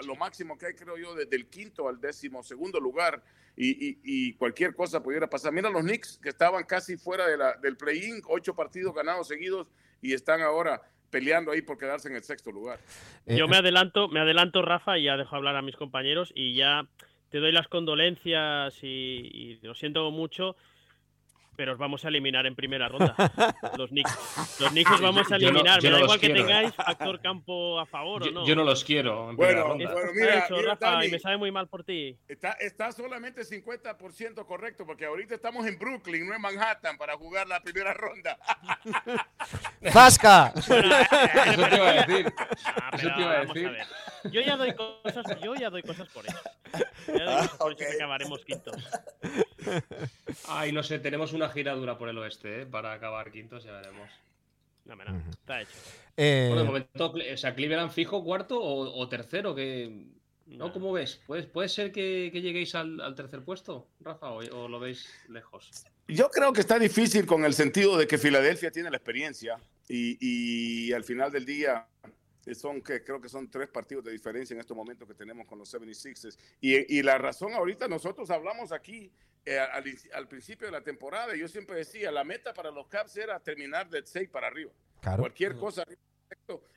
Lo máximo que hay, creo yo, desde el quinto al décimo segundo lugar y, cualquier cosa pudiera pasar. Mira los Knicks que estaban casi fuera de la, del play-in, ocho partidos ganados seguidos y están ahora peleando ahí por quedarse en el sexto lugar. Eh, Yo me eh. adelanto, me adelanto, Rafa, y ya dejo hablar a mis compañeros y ya te doy las condolencias y lo siento mucho pero os vamos a eliminar en primera ronda. Los Knicks. Los Knicks os vamos a eliminar. Me da igual que tengáis factor campo a favor o no. Yo no los quiero. En bueno, ronda. bueno, mira, hecho, Rafa, y me sabe muy mal por ti. Está, está solamente 50% correcto, porque ahorita estamos en Brooklyn, no en Manhattan, para jugar la primera ronda. ¡Fasca! Eso te iba a decir. Ah, Eso te iba a decir. Yo ya doy cosas, yo ya doy cosas por eso. Ya doy cosas por eso que acabaremos quintos. Ay, no sé, tenemos una gira dura por el oeste, ¿eh? Para acabar quintos, ya veremos. No, no, está hecho. Eh... Bueno, de momento, o sea, Cleveland fijo cuarto o, tercero, que... ¿No? ¿Cómo ves? ¿Puede, puede ser que, lleguéis al, tercer puesto, Rafa, o, lo veis lejos? Yo creo que está difícil con el sentido de que Filadelfia tiene la experiencia y, y al final del día son que creo que son tres partidos de diferencia en estos momentos que tenemos con los 76ers. Y, y la razón ahorita nosotros hablamos aquí eh, al, principio de la temporada, yo siempre decía, la meta para los Caps era terminar de 6 para arriba. Cualquier cosa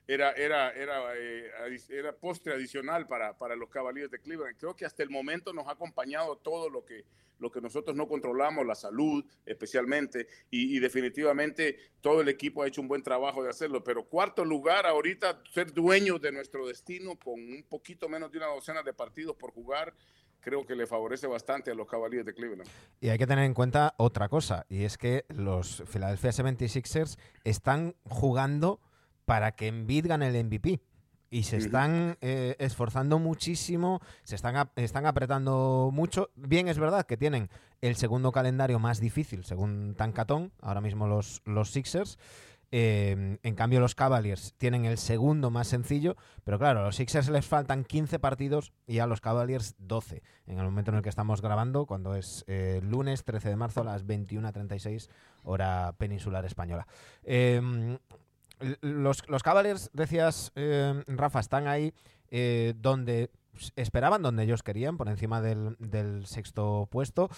era, era, era, eh, era postre adicional para, para los Cavaliers de Cleveland. Creo que hasta el momento nos ha acompañado todo lo que, lo que nosotros no controlamos, la salud especialmente, y, y, definitivamente todo el equipo ha hecho un buen trabajo de hacerlo. Pero cuarto lugar, ahorita ser dueños de nuestro destino con un poquito menos de una docena de partidos por jugar, creo que le favorece bastante a los Cavaliers de Cleveland. Y hay que tener en cuenta otra cosa, y es que los Philadelphia 76ers están jugando para que Embiid gane el MVP. Y se están eh, esforzando muchísimo, se están, están apretando mucho. Bien, es verdad que tienen el segundo calendario más difícil, según Tancatón, ahora mismo los, los Sixers. Em, en cambio, los Cavaliers tienen el segundo más sencillo, pero claro, a los Sixers les faltan 15 partidos y a los Cavaliers 12. En el momento en el que estamos grabando, cuando es eh, lunes 13 de marzo a las 21.36, hora peninsular española. Los, los, Cavaliers, decías, em, Rafa, están ahí eh, donde esperaban, donde ellos querían, por encima del, sexto puesto.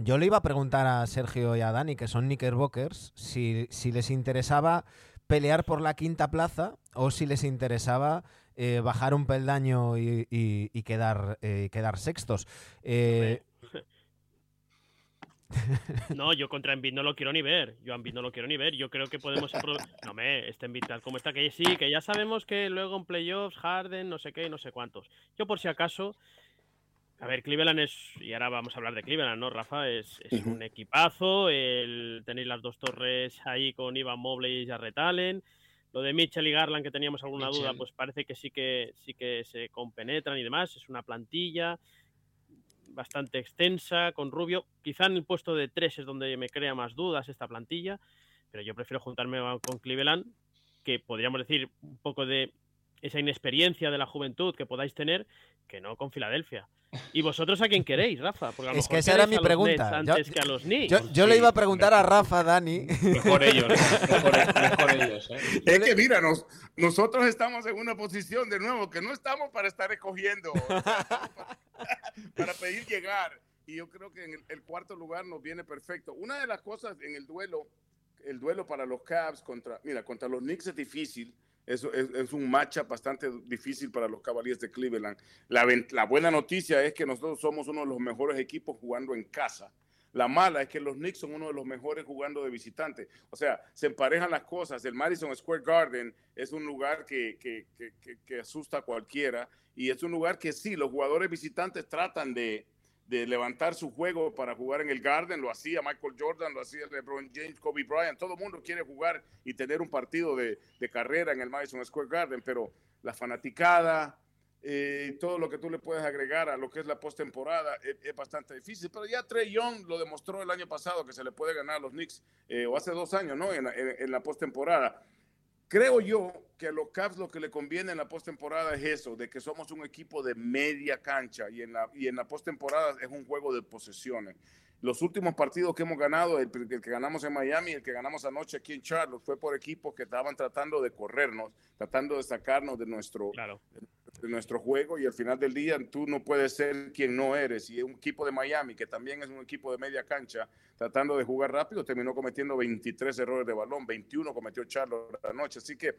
Yo le iba a preguntar a Sergio y a Dani, que son Knickerbockers, si, si les interesaba pelear por la quinta plaza o si les interesaba eh, bajar un peldaño y, quedar, eh, quedar sextos. Eh, no, yo contra Envid no lo quiero ni ver. Yo a Envid no lo quiero ni ver. Yo creo que podemos. No, me, este Envid tal como está, que sí, que ya sabemos que luego en playoffs, Harden, no sé qué, no sé cuántos. Yo, por si acaso, a ver, Cleveland es, y ahora vamos a hablar de Cleveland, ¿no, Rafa? Es, un equipazo, el, tenéis las dos torres ahí con Ivan Mobley y Jarrett Allen. Lo de Mitchell y Garland, que teníamos alguna duda, pues parece que sí que sí que se compenetran y demás. Es una plantilla bastante extensa, con Rubio. Quizá en el puesto de tres es donde me crea más dudas esta plantilla, pero yo prefiero juntarme con Cleveland, que podríamos decir un poco de esa inexperiencia de la juventud que podáis tener, que no con Filadelfia. ¿Y vosotros a quién queréis, Rafa? Porque es que esa era mi pregunta. Antes yo, que a los Yo, le iba a preguntar a Rafa, Dani. Mejor ellos, mejor, ellos. ¿eh? Es que mira, nosotros estamos en una posición de nuevo que no estamos para estar escogiendo, para pedir llegar. Y yo creo que en el, el, cuarto lugar nos viene perfecto. Una de las cosas en el duelo, el duelo para los Cavs contra, mira, contra los Knicks es difícil es, es, un matchup bastante difícil para los Cavaliers de Cleveland. La, buena noticia es que nosotros somos uno de los mejores equipos jugando en casa. La mala es que los Knicks son uno de los mejores jugando de visitante. O sea, se emparejan las cosas. El Madison Square Garden es un lugar que asusta a cualquiera y es un lugar que sí, los jugadores visitantes tratan de, de levantar su juego para jugar en el Garden, lo hacía Michael Jordan, lo hacía LeBron James, Kobe Bryant, todo el mundo quiere jugar y tener un partido de, de carrera en el Madison Square Garden, pero la fanaticada, eh, todo lo que tú le puedes agregar a lo que es la postemporada es, es, bastante difícil. Pero ya Trey Young lo demostró el año pasado que se le puede ganar a los Knicks, eh, o hace dos años, ¿no? En, en, en la postemporada. Creo yo que a los Caps lo que le conviene en la postemporada es eso, de que somos un equipo de media cancha y en la, y en la postemporada es un juego de posesiones. Los últimos partidos que hemos ganado, el, el, que ganamos en Miami, el que ganamos anoche aquí en Charlotte, fue por equipos que estaban tratando de corrernos, tratando de sacarnos de nuestro, claro. Nuestro juego y al final del día tú no puedes ser quien no eres. Y un equipo de Miami, que también es un equipo de media cancha, tratando de jugar rápido, terminó cometiendo 23 errores de balón, 21 cometió Charlotte anoche. Así que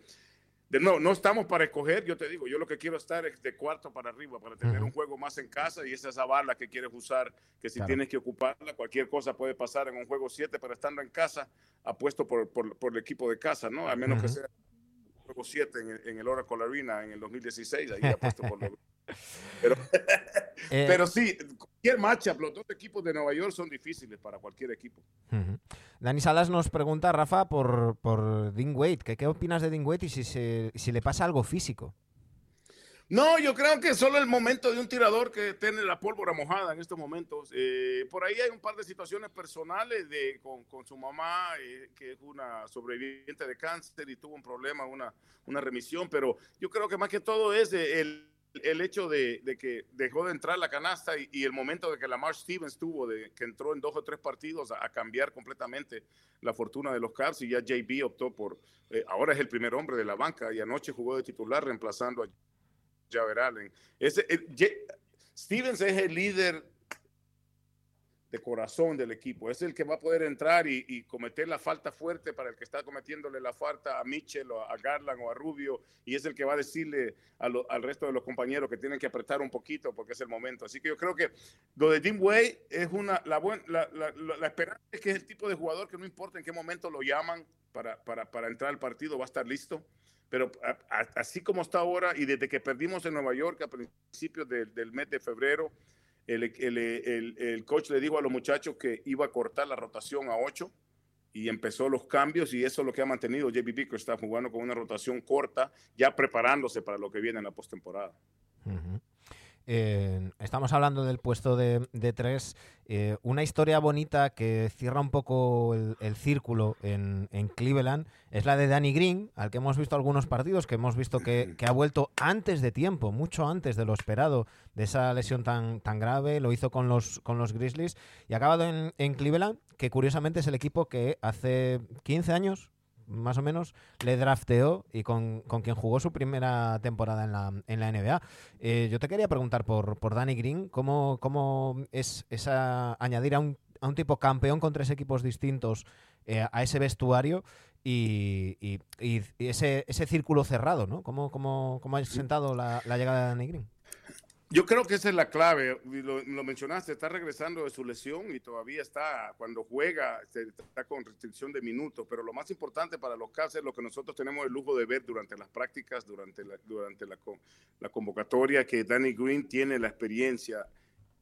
de nuevo, no estamos para escoger, yo te digo, yo lo que quiero estar es de cuarto para arriba, para tener uh -huh. un juego más en casa y esa es esa bala que quieres usar, que si claro. tienes que ocuparla, cualquier cosa puede pasar en un juego 7, pero estando en casa, apuesto por, por, por, el equipo de casa, ¿no? A menos uh -huh. que sea juego 7 en, en, el Oracle Arena en el 2016, ahí apuesto por lo... Pero, eh, pero sí, cualquier matchup, los dos equipos de Nueva York son difíciles para cualquier equipo. Uh -huh. Dani Salas nos pregunta, Rafa, por, por Dean Wade, que qué opinas de Dean Wade y si, se, si le pasa algo físico. No, yo creo que solo el momento de un tirador que tiene la pólvora mojada en estos momentos. Eh, por ahí hay un par de situaciones personales de, con, su mamá, eh, que es una sobreviviente de cáncer y tuvo un problema, una, una remisión, pero yo creo que más que todo es el, hecho de, que dejó de entrar la canasta y, y, el momento de que Lamar Stevens tuvo, de que entró en dos o tres partidos a, a cambiar completamente la fortuna de los Cavs y ya JB optó por, eh, ahora es el primer hombre de la banca y anoche jugó de titular reemplazando a Javer Allen. Ese, el, Stevens es el líder de corazón del equipo. Es el que va a poder entrar y, cometer la falta fuerte para el que está cometiéndole la falta a Mitchell o a Garland o a Rubio y es el que va a decirle al resto de los compañeros que tienen que apretar un poquito porque es el momento. Así que yo creo que lo de Dean Way es una, la, la, esperanza es que es el tipo de jugador que no importa en qué momento lo llaman para, para, para entrar al partido, va a estar listo pero así como está ahora y desde que perdimos en Nueva York a principios de, del mes de febrero, el, el, el, coach le dijo a los muchachos que iba a cortar la rotación a 8 y empezó los cambios y eso es lo que ha mantenido JB que está jugando con una rotación corta, ya preparándose para lo que viene en la postemporada. Uh. Estamos hablando del puesto de, tres. Eh, una historia bonita que cierra un poco el, círculo en, Cleveland es la de Danny Green, al que hemos visto algunos partidos, que hemos visto que, ha vuelto antes de tiempo, mucho antes de lo esperado, de esa lesión tan, tan grave. Lo hizo con los, Grizzlies y ha acabado en Cleveland, que curiosamente es el equipo que hace 15 años, más o menos, le drafteó y con, con, quien jugó su primera temporada en la, en la NBA. Eh, yo te quería preguntar por, por Danny Green, ¿cómo, cómo es esa añadir a un, a un tipo campeón con tres equipos distintos eh, a ese vestuario y, y, y, ese, ese círculo cerrado, ¿no? ¿Cómo, cómo, cómo ha sentado la, la llegada de Danny Green? Yo creo que esa es la clave, lo, mencionaste, está regresando de su lesión y todavía está, cuando juega, está con restricción de minutos, pero lo más importante para los Cavs es lo que nosotros tenemos el lujo de ver durante las prácticas, durante la, durante la, la convocatoria, que Danny Green tiene la experiencia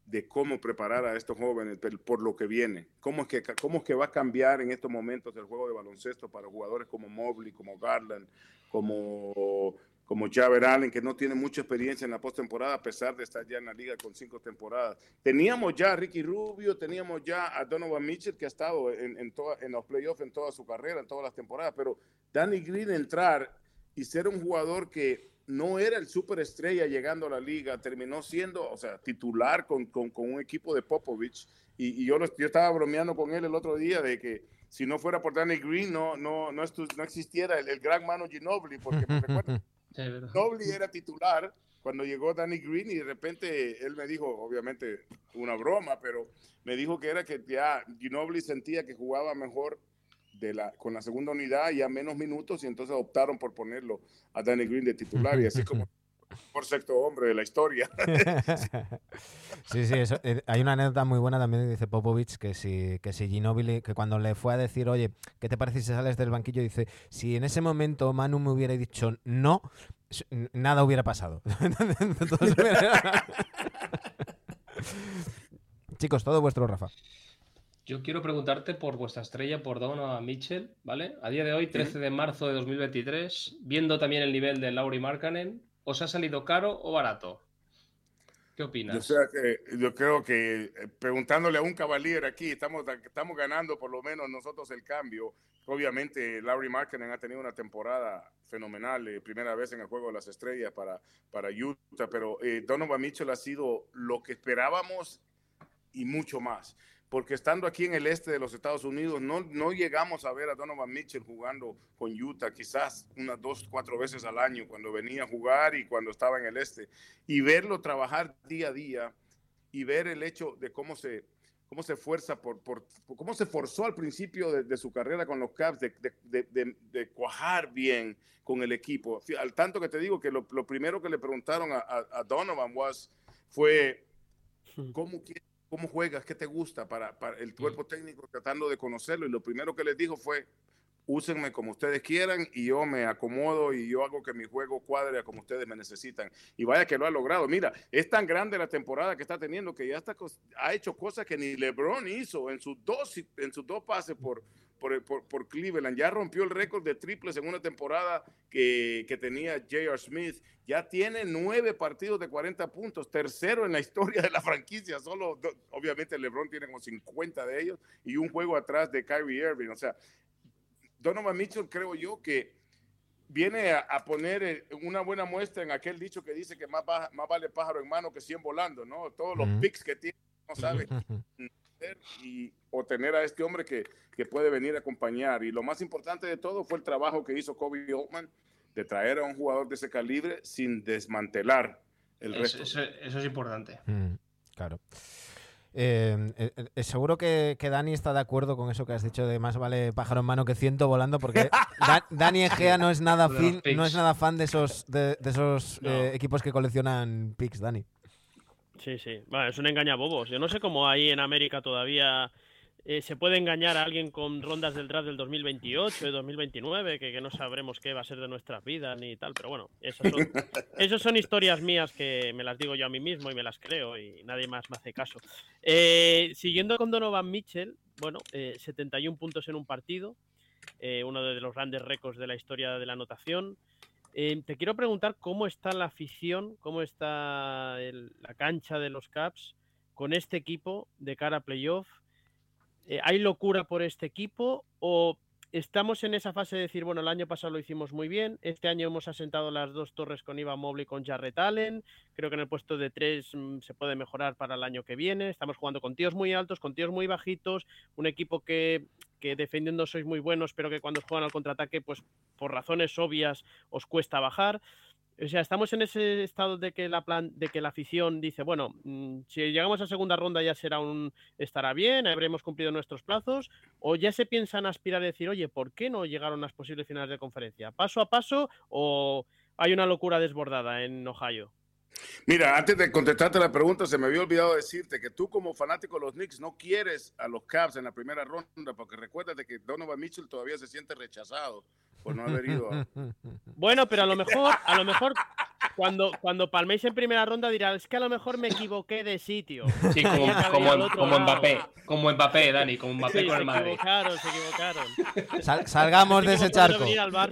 de cómo preparar a estos jóvenes por lo que viene, cómo es que, cómo es que va a cambiar en estos momentos el juego de baloncesto para jugadores como Mobley, como Garland, como como Javer Allen, que no tiene mucha experiencia en la postemporada, a pesar de estar ya en la liga con cinco temporadas. Teníamos ya a Ricky Rubio, teníamos ya a Donovan Mitchell, que ha estado en, en, toda, en los playoffs en toda su carrera, en todas las temporadas, pero Danny Green entrar y ser un jugador que no era el superestrella llegando a la liga, terminó siendo, o sea, titular con, con, con un equipo de Popovich, y, y yo, lo, yo estaba bromeando con él el otro día de que si no fuera por Danny Green, no, no, no, no existiera el, el gran Manu Ginobili, porque me Nobly era titular cuando llegó Danny Green y de repente él me dijo, obviamente una broma, pero me dijo que era que ya Ginobili sentía que jugaba mejor de la, con la segunda unidad y a menos minutos y entonces optaron por ponerlo a Danny Green de titular y así como por sexto hombre de la historia. sí, sí, eso, eh, hay una anécdota muy buena también, dice Popovich, que si, que si Ginobili, que cuando le fue a decir, oye, ¿qué te parece si sales del banquillo? Dice, si en ese momento Manu me hubiera dicho no, nada hubiera pasado. chicos, todo vuestro, Rafa. Yo quiero preguntarte por vuestra estrella, por Donovan Mitchell, ¿vale? A día de hoy, 13 de marzo de 2023, viendo también el nivel de Lauri Markkanen, ¿os ha salido caro o barato? ¿Qué opinas? Yo, yo creo que eh, preguntándole a un caballero aquí, estamos, estamos ganando por lo menos nosotros el cambio. Obviamente, Lauri Markkanen ha tenido una temporada fenomenal, eh, primera vez en el Juego de las Estrellas para, para Utah, pero eh, Donovan Mitchell ha sido lo que esperábamos y mucho más porque estando aquí en el este de los Estados Unidos no, no llegamos a ver a Donovan Mitchell jugando con Utah quizás unas dos, cuatro veces al año cuando venía a jugar y cuando estaba en el este. Y verlo trabajar día a día y ver el hecho de cómo se, cómo se fuerza, por, por, cómo se forzó al principio de, su carrera con los Caps de, de, de, cuajar bien con el equipo. Al tanto que te digo que lo, lo primero que le preguntaron a, a, Donovan was, fue, ¿cómo quiere cómo juegas, qué te gusta para, para el cuerpo técnico tratando de conocerlo. Y lo primero que les dijo fue, úsenme como ustedes quieran y yo me acomodo y yo hago que mi juego cuadre como ustedes me necesitan. Y vaya que lo ha logrado. Mira, es tan grande la temporada que está teniendo que ya está, ha hecho cosas que ni LeBron hizo en sus dos, en sus dos pases por, por, por, Cleveland. Ya rompió el récord de triples en una temporada que, que tenía J.R. Smith. Ya tiene nueve partidos de 40 puntos, tercero en la historia de la franquicia. Solo, obviamente, LeBron tiene como 50 de ellos y un juego atrás de Kyrie Irving. O sea, Donovan Mitchell, creo yo que viene a, poner eh, una buena muestra en aquel dicho que dice que más, más vale pájaro en mano que 100 volando, ¿no? Todos los picks que tiene, no sabe. y, o tener a este hombre que, que, puede venir a acompañar. Y lo más importante de todo fue el trabajo que hizo Kobe Altman de traer a un jugador de ese calibre sin desmantelar el resto. Eso, es importante. Mm, claro. Eh, eh, eh, seguro que, que, Dani está de acuerdo con eso que has dicho de más vale pájaro en mano que ciento volando, porque Dani Egea no es nada fin, no es nada fan de esos de, esos equipos que coleccionan picks, Dani. Sí, sí. Bueno, es un engañabobos. Yo no sé cómo ahí en América todavía eh, se puede engañar a alguien con rondas del draft del 2028 y 2029, que, que, no sabremos qué va a ser de nuestras vidas ni tal. Pero bueno, esas son, esas son historias mías que me las digo yo a mí mismo y me las creo y nadie más me hace caso. Eh, siguiendo con Donovan Mitchell, bueno, 71 eh, puntos en un partido, uno de los grandes récords de la historia de la anotación. Eh, te quiero preguntar cómo está la afición, cómo está la cancha de los Caps con este equipo de cara a playoff. Eh, ¿Hay locura por este equipo o estamos en esa fase de decir, bueno, el año pasado lo hicimos muy bien, este año hemos asentado las dos torres con Ivan Mobley y con Jarrett Allen, creo que en el puesto de tres mm, se puede mejorar para el año que viene, estamos jugando con tíos muy altos, con tíos muy bajitos, un equipo que que defendiendo sois muy buenos, pero que cuando juegan al contraataque, pues por razones obvias os cuesta bajar. O sea, estamos en ese estado de que la plan, de que la afición dice, bueno, mm, si llegamos a segunda ronda ya será un estará bien, habremos cumplido nuestros plazos, o ya se piensan aspirar a decir, oye, ¿por qué no llegaron las posibles finales de conferencia? ¿Paso a paso o hay una locura desbordada en Ohio? Mira, antes de contestarte la pregunta, se me había olvidado decirte que tú como fanático de los Knicks no quieres a los Cavs en la primera ronda, porque recuérdate que Donovan Mitchell todavía se siente rechazado por no haber ido a... Bueno, pero a lo mejor, a lo mejor cuando, cuando palméis en primera ronda dirá, es que a lo mejor me equivoqué de sitio. Sí, como, como, Mbappé, como Mbappé, Dani, como Mbappé con el Madrid. Se equivocaron, se equivocaron. salgamos de ese charco.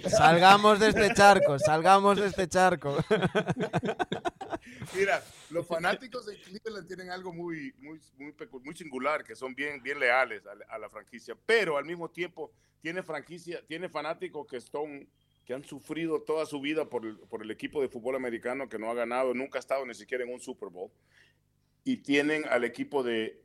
Salgamos de este charco, salgamos de este charco. Mira, los fanáticos de Cleveland tienen algo muy, muy, muy, muy singular, que son bien, bien leales a, la franquicia, pero al mismo tiempo tiene franquicia, tiene fanáticos que son que han sufrido toda su vida por el, por el equipo de fútbol americano que no ha ganado, nunca ha estado ni siquiera en un Super Bowl, y tienen al equipo de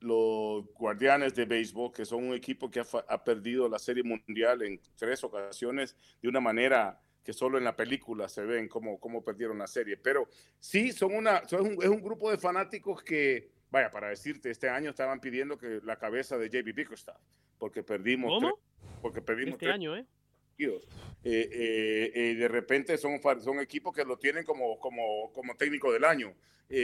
los Guardianes de Béisbol, que son un equipo que ha, ha perdido la Serie Mundial en tres ocasiones de una manera que solo en la película se ven cómo, cómo perdieron la serie. Pero sí, son una, son un, es un grupo de fanáticos que, vaya, para decirte, este año estaban pidiendo que la cabeza de JB Bickerstaff, porque perdimos. ¿Cómo? porque perdimos. Este año, ¿eh? Eh, eh, eh, de repente son, son equipos que lo tienen como, como, como técnico del año. y,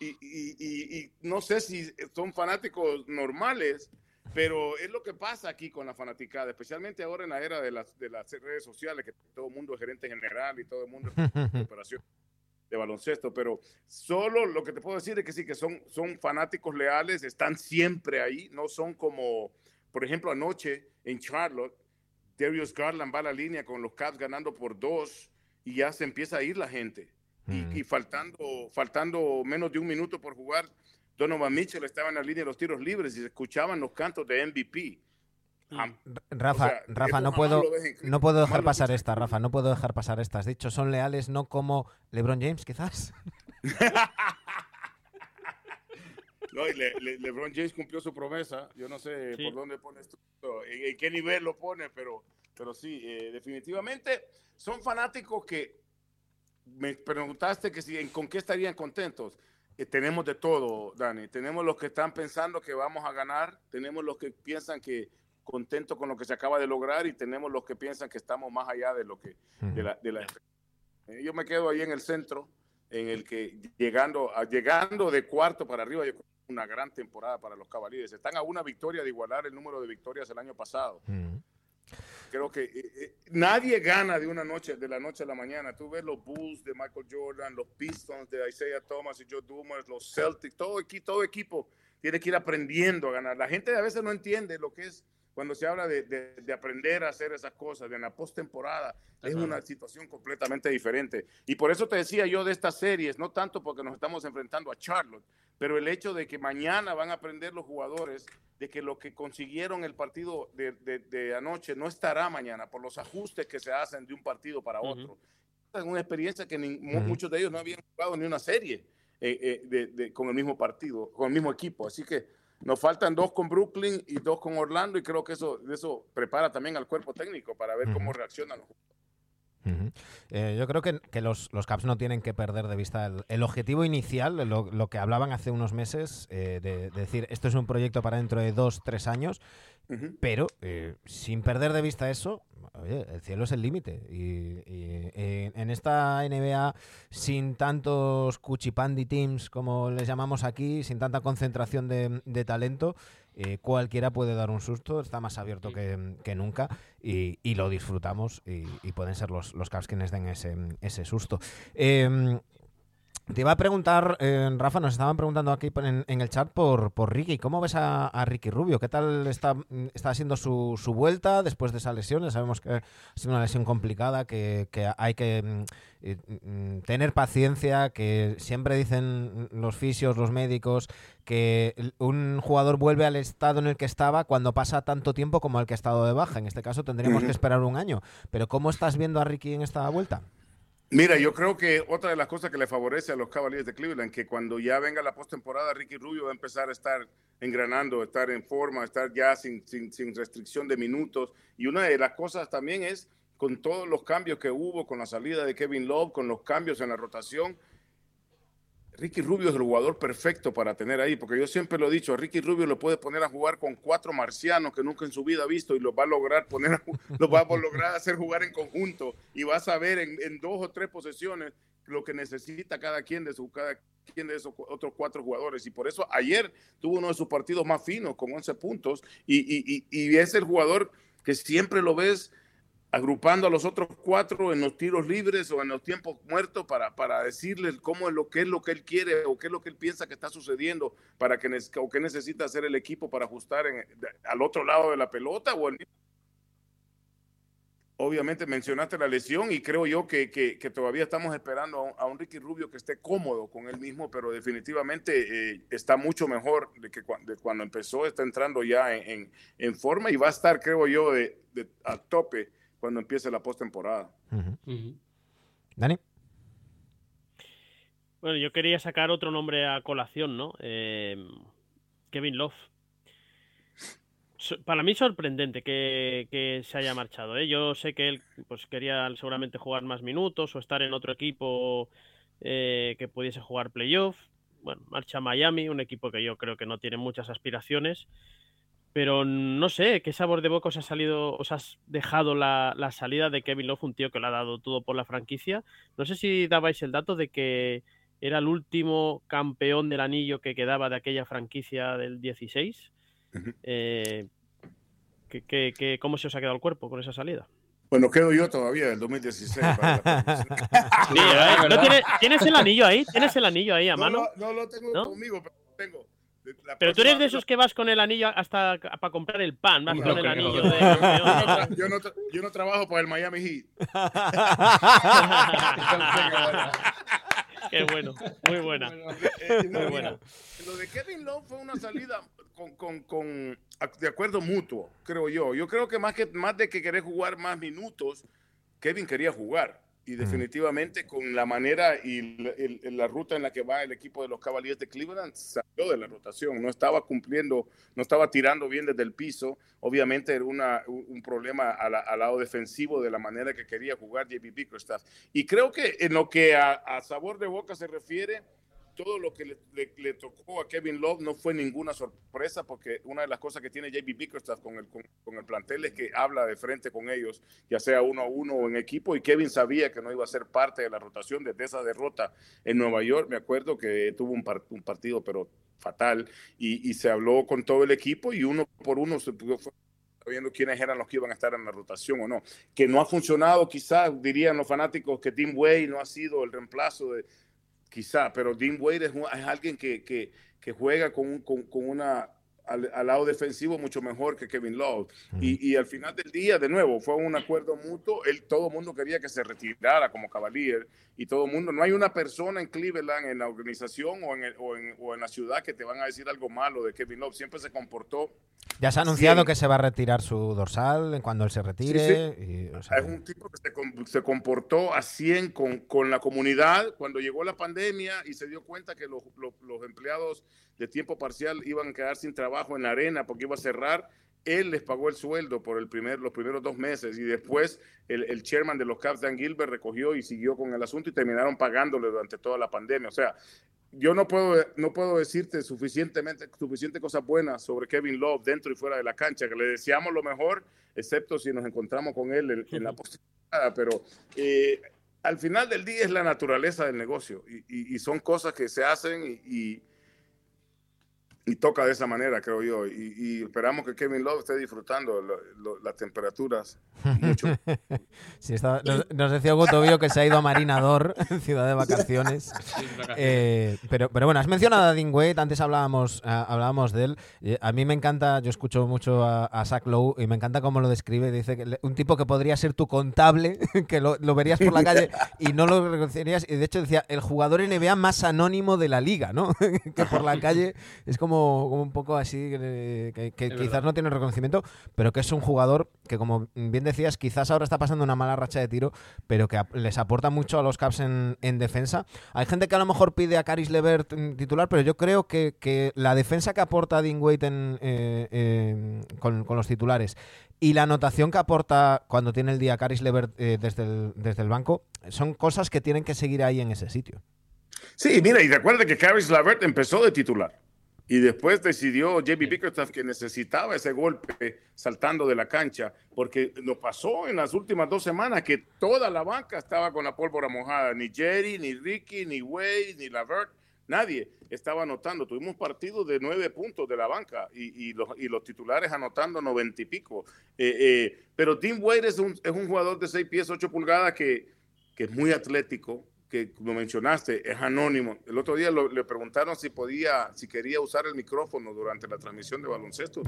y, y, no sé si son fanáticos normales pero es lo que pasa aquí con la fanaticada, especialmente ahora en la era de las, de las redes sociales, que todo el mundo es gerente general y todo el mundo es operación. de baloncesto, pero solo lo que te puedo decir es que sí, que son, son fanáticos leales, están siempre ahí, no son como, por ejemplo, anoche en Charlotte, Darius Garland va a la línea con los Cavs ganando por dos y ya se empieza a ir la gente. Y, y, faltando, faltando menos de un minuto por jugar, Donovan Mitchell estaba en la línea de los tiros libres y se escuchaban los cantos de MVP. Rafa, o sea, Rafa, no puedo, no puedo dejar pasar esta, Rafa, no puedo dejar pasar esta. Has dicho, son leales no como LeBron James, quizás. no, y Le, Le, LeBron James cumplió su promesa. Yo no sé sí. por dónde pone esto, en, en, qué nivel lo pone, pero, pero sí, eh, definitivamente son fanáticos que me preguntaste que si, con qué estarían contentos. Eh, tenemos de todo, Dani. Tenemos los que están pensando que vamos a ganar, tenemos los que piensan que contentos con lo que se acaba de lograr y tenemos los que piensan que estamos más allá de lo que de la, de la eh, yo me quedo ahí en el centro en el que llegando a, llegando de cuarto para arriba yo una gran temporada para los Cavaliers. Están a una victoria de igualar el número de victorias el año pasado. -huh. creo que eh, eh, nadie gana de una noche de la noche a la mañana. Tú ves los Bulls de Michael Jordan los Pistons de Isaiah Thomas y Joe Dumas los Celtics todo, todo equipo tiene que ir aprendiendo a ganar. La gente a veces no entiende lo que es cuando se habla de, de, de, aprender a hacer esas cosas, de en la postemporada, es una situación completamente diferente. Y por eso te decía yo de estas series, no tanto porque nos estamos enfrentando a Charlotte, pero el hecho de que mañana van a aprender los jugadores de que lo que consiguieron el partido de, de anoche no estará mañana por los ajustes que se hacen de un partido para otro. Uh -huh. Es una experiencia que ni, uh -huh. muchos de ellos no habían jugado ni una serie eh, eh, con el mismo partido, con el mismo equipo. Así que nos faltan dos con Brooklyn y dos con Orlando y creo que eso, eso prepara también al cuerpo técnico para ver cómo reaccionan los. Uh -huh. eh, yo creo que, que los, los, Caps no tienen que perder de vista el, el objetivo inicial, lo, lo, que hablaban hace unos meses, eh, de, de, decir, esto es un proyecto para dentro de dos, tres años, uh -huh. pero eh, sin perder de vista eso, oye, el cielo es el límite. Y, y, y, en esta NBA, sin tantos cuchipandi teams, como les llamamos aquí, sin tanta concentración de, de talento, eh, cualquiera puede dar un susto, está más abierto que, que nunca y, y, lo disfrutamos y, pueden ser los, los Cavs quienes den ese, ese susto. Eh, te iba a preguntar, eh, Rafa, nos estaban preguntando aquí en, en, el chat por, por Ricky. ¿Cómo ves a, a Ricky Rubio? ¿Qué tal está, está haciendo su, su, vuelta después de esa lesión? Ya sabemos que ha sido una lesión complicada, que, que hay que mm, eh, tener paciencia, que siempre dicen los fisios, los médicos, que un jugador vuelve al estado en el que estaba cuando pasa tanto tiempo como el que ha estado de baja. En este caso tendríamos uh -huh. que esperar un año. Pero ¿cómo estás viendo a Ricky en esta vuelta? Mira, yo creo que otra de las cosas que le favorece a los Cavaliers de Cleveland, que cuando ya venga la postemporada, Ricky Rubio va a empezar a estar engranando, estar en forma, estar ya sin, sin, sin, restricción de minutos. Y una de las cosas también es con todos los cambios que hubo, con la salida de Kevin Love, con los cambios en la rotación, Ricky Rubio es el jugador perfecto para tener ahí, porque yo siempre lo he dicho, a Ricky Rubio lo puede poner a jugar con cuatro marcianos que nunca en su vida ha visto y lo va a lograr poner, a, lo va a lograr hacer jugar en conjunto y vas a ver en, en, dos o tres posesiones lo que necesita cada quien de su cada quien de esos otros cuatro jugadores. Y por eso ayer tuvo uno de sus partidos más finos con 11 puntos y, y, y, y es el jugador que siempre lo ves agrupando a los otros cuatro en los tiros libres o en los tiempos muertos para, para decirle cómo es lo que es lo que él quiere o qué es lo que él piensa que está sucediendo para que o qué necesita hacer el equipo para ajustar al otro lado de la pelota o Obviamente mencionaste la lesión y creo yo que, que, todavía estamos esperando a un, Ricky Rubio que esté cómodo con él mismo, pero definitivamente eh, está mucho mejor de que cuando, empezó, está entrando ya en, en, en, forma y va a estar, creo yo, de, de a tope cuando empiece la postemporada. Uh -huh. uh -huh. Dani. Bueno, yo quería sacar otro nombre a colación, ¿no? Eh, Kevin Love. Para mí sorprendente que, que se haya marchado. ¿eh? Yo sé que él pues, quería seguramente jugar más minutos o estar en otro equipo eh, que pudiese jugar playoff. Bueno, marcha a Miami, un equipo que yo creo que no tiene muchas aspiraciones. Pero no sé, ¿qué sabor de boca os ha salido, os has dejado la, la, salida de Kevin Love, un tío que lo ha dado todo por la franquicia? No sé si dabais el dato de que era el último campeón del anillo que quedaba de aquella franquicia del 16. Uh -huh. eh, ¿qué, qué, qué, ¿Cómo se os ha quedado el cuerpo con esa salida? Bueno, quedo yo todavía del 2016. ¿Tienes, el anillo ahí? ¿Tienes el anillo ahí a mano? No, lo tengo conmigo, pero tengo. Pero tú eres de esos que vas con el anillo hasta para comprar el pan, vas con el anillo de. Yo no, yo no trabajo para el Miami Heat. Qué bueno, muy buena. Eh, muy buena. Lo de Kevin Love fue una salida con, con, con, de acuerdo mutuo, creo yo. Yo creo que más, que más de que querer jugar más minutos, Kevin quería jugar y definitivamente con la manera y la, ruta en la que va el equipo de los Cavaliers de Cleveland salió de la rotación, no estaba cumpliendo, no estaba tirando bien desde el piso, obviamente era una, un problema al, lado defensivo de la manera que quería jugar JB Bickerstaff. Y creo que en lo que a sabor de boca se refiere, todo lo que le, tocó a Kevin Love no fue ninguna sorpresa porque una de las cosas que tiene JB Bickerstaff con el, con, el plantel es que habla de frente con ellos, ya sea uno a uno o en equipo, y Kevin sabía que no iba a ser parte de la rotación desde esa derrota en Nueva York. Me acuerdo que tuvo un, un partido, pero fatal, y, se habló con todo el equipo y uno por uno se pudo viendo quiénes eran los que iban a estar en la rotación o no. Que no ha funcionado, quizás dirían los fanáticos que Tim Way no ha sido el reemplazo de, quizá, pero Dean Wade es, alguien que, que, juega con, con una al, lado defensivo mucho mejor que Kevin Love. Y, y, al final del día, de nuevo, fue un acuerdo mutuo. Él, todo el mundo quería que se retirara como Cavalier y todo el mundo. No hay una persona en Cleveland, en la organización o en, o, en, o en, la ciudad que te van a decir algo malo de Kevin Love. Siempre se comportó. Ya se ha anunciado que se va a retirar su dorsal cuando él se retire. Y, es un tipo que se, se, comportó a 100 con, con la comunidad cuando llegó la pandemia y se dio cuenta que los, los, los empleados de tiempo parcial iban a quedar sin trabajo en la arena porque iba a cerrar. Él les pagó el sueldo por el primer, los primeros dos meses y después el, el chairman de los Caps, Dan Gilbert, recogió y siguió con el asunto y terminaron pagándole durante toda la pandemia. O sea, yo no puedo, no puedo decirte suficientemente, suficiente cosas buenas sobre Kevin Love dentro y fuera de la cancha, que le deseamos lo mejor, excepto si nos encontramos con él en, la posibilidad, pero eh, al final del día es la naturaleza del negocio y, y, son cosas que se hacen y y toca de esa manera, creo yo. Y, esperamos que Kevin Love esté disfrutando las temperaturas mucho. nos, decía Gotovio que se ha ido a Marinador, ciudad de vacaciones. Eh, pero, pero bueno, has mencionado a Dean Wade, antes hablábamos, hablábamos de él. A mí me encanta, yo escucho mucho a, Zach Lowe y me encanta cómo lo describe. Dice que un tipo que podría ser tu contable, que lo, verías por la calle y no lo reconocerías. Y de hecho decía, el jugador NBA más anónimo de la liga, ¿no? que por la calle es como como, un poco así, que, quizás no tiene reconocimiento, pero que es un jugador que, como bien decías, quizás ahora está pasando una mala racha de tiro, pero que les aporta mucho a los Caps en, defensa. Hay gente que a lo mejor pide a Caris Levert mm, titular, pero yo creo que, la defensa que aporta Dean Wade eh, con, los titulares y la anotación que aporta cuando tiene el día Caris Levert eh, desde, el, desde el banco son cosas que tienen que seguir ahí en ese sitio. Sí, mira, y recuerda que Caris Levert empezó de titular. Y después decidió JB Bickerstaff que necesitaba ese golpe saltando de la cancha, porque lo pasó en las últimas dos semanas que toda la banca estaba con la pólvora mojada. Ni Jerry, ni Ricky, ni Wade, ni Lavert, nadie estaba anotando. Tuvimos partidos de nueve puntos de la banca y, los, y los, titulares anotando noventa y pico. Eh, eh, pero Tim Wade es un, es un jugador de seis pies, ocho pulgadas que, que es muy atlético, que como mencionaste, es anónimo. El otro día le preguntaron si podía, si quería usar el micrófono durante la transmisión de baloncesto.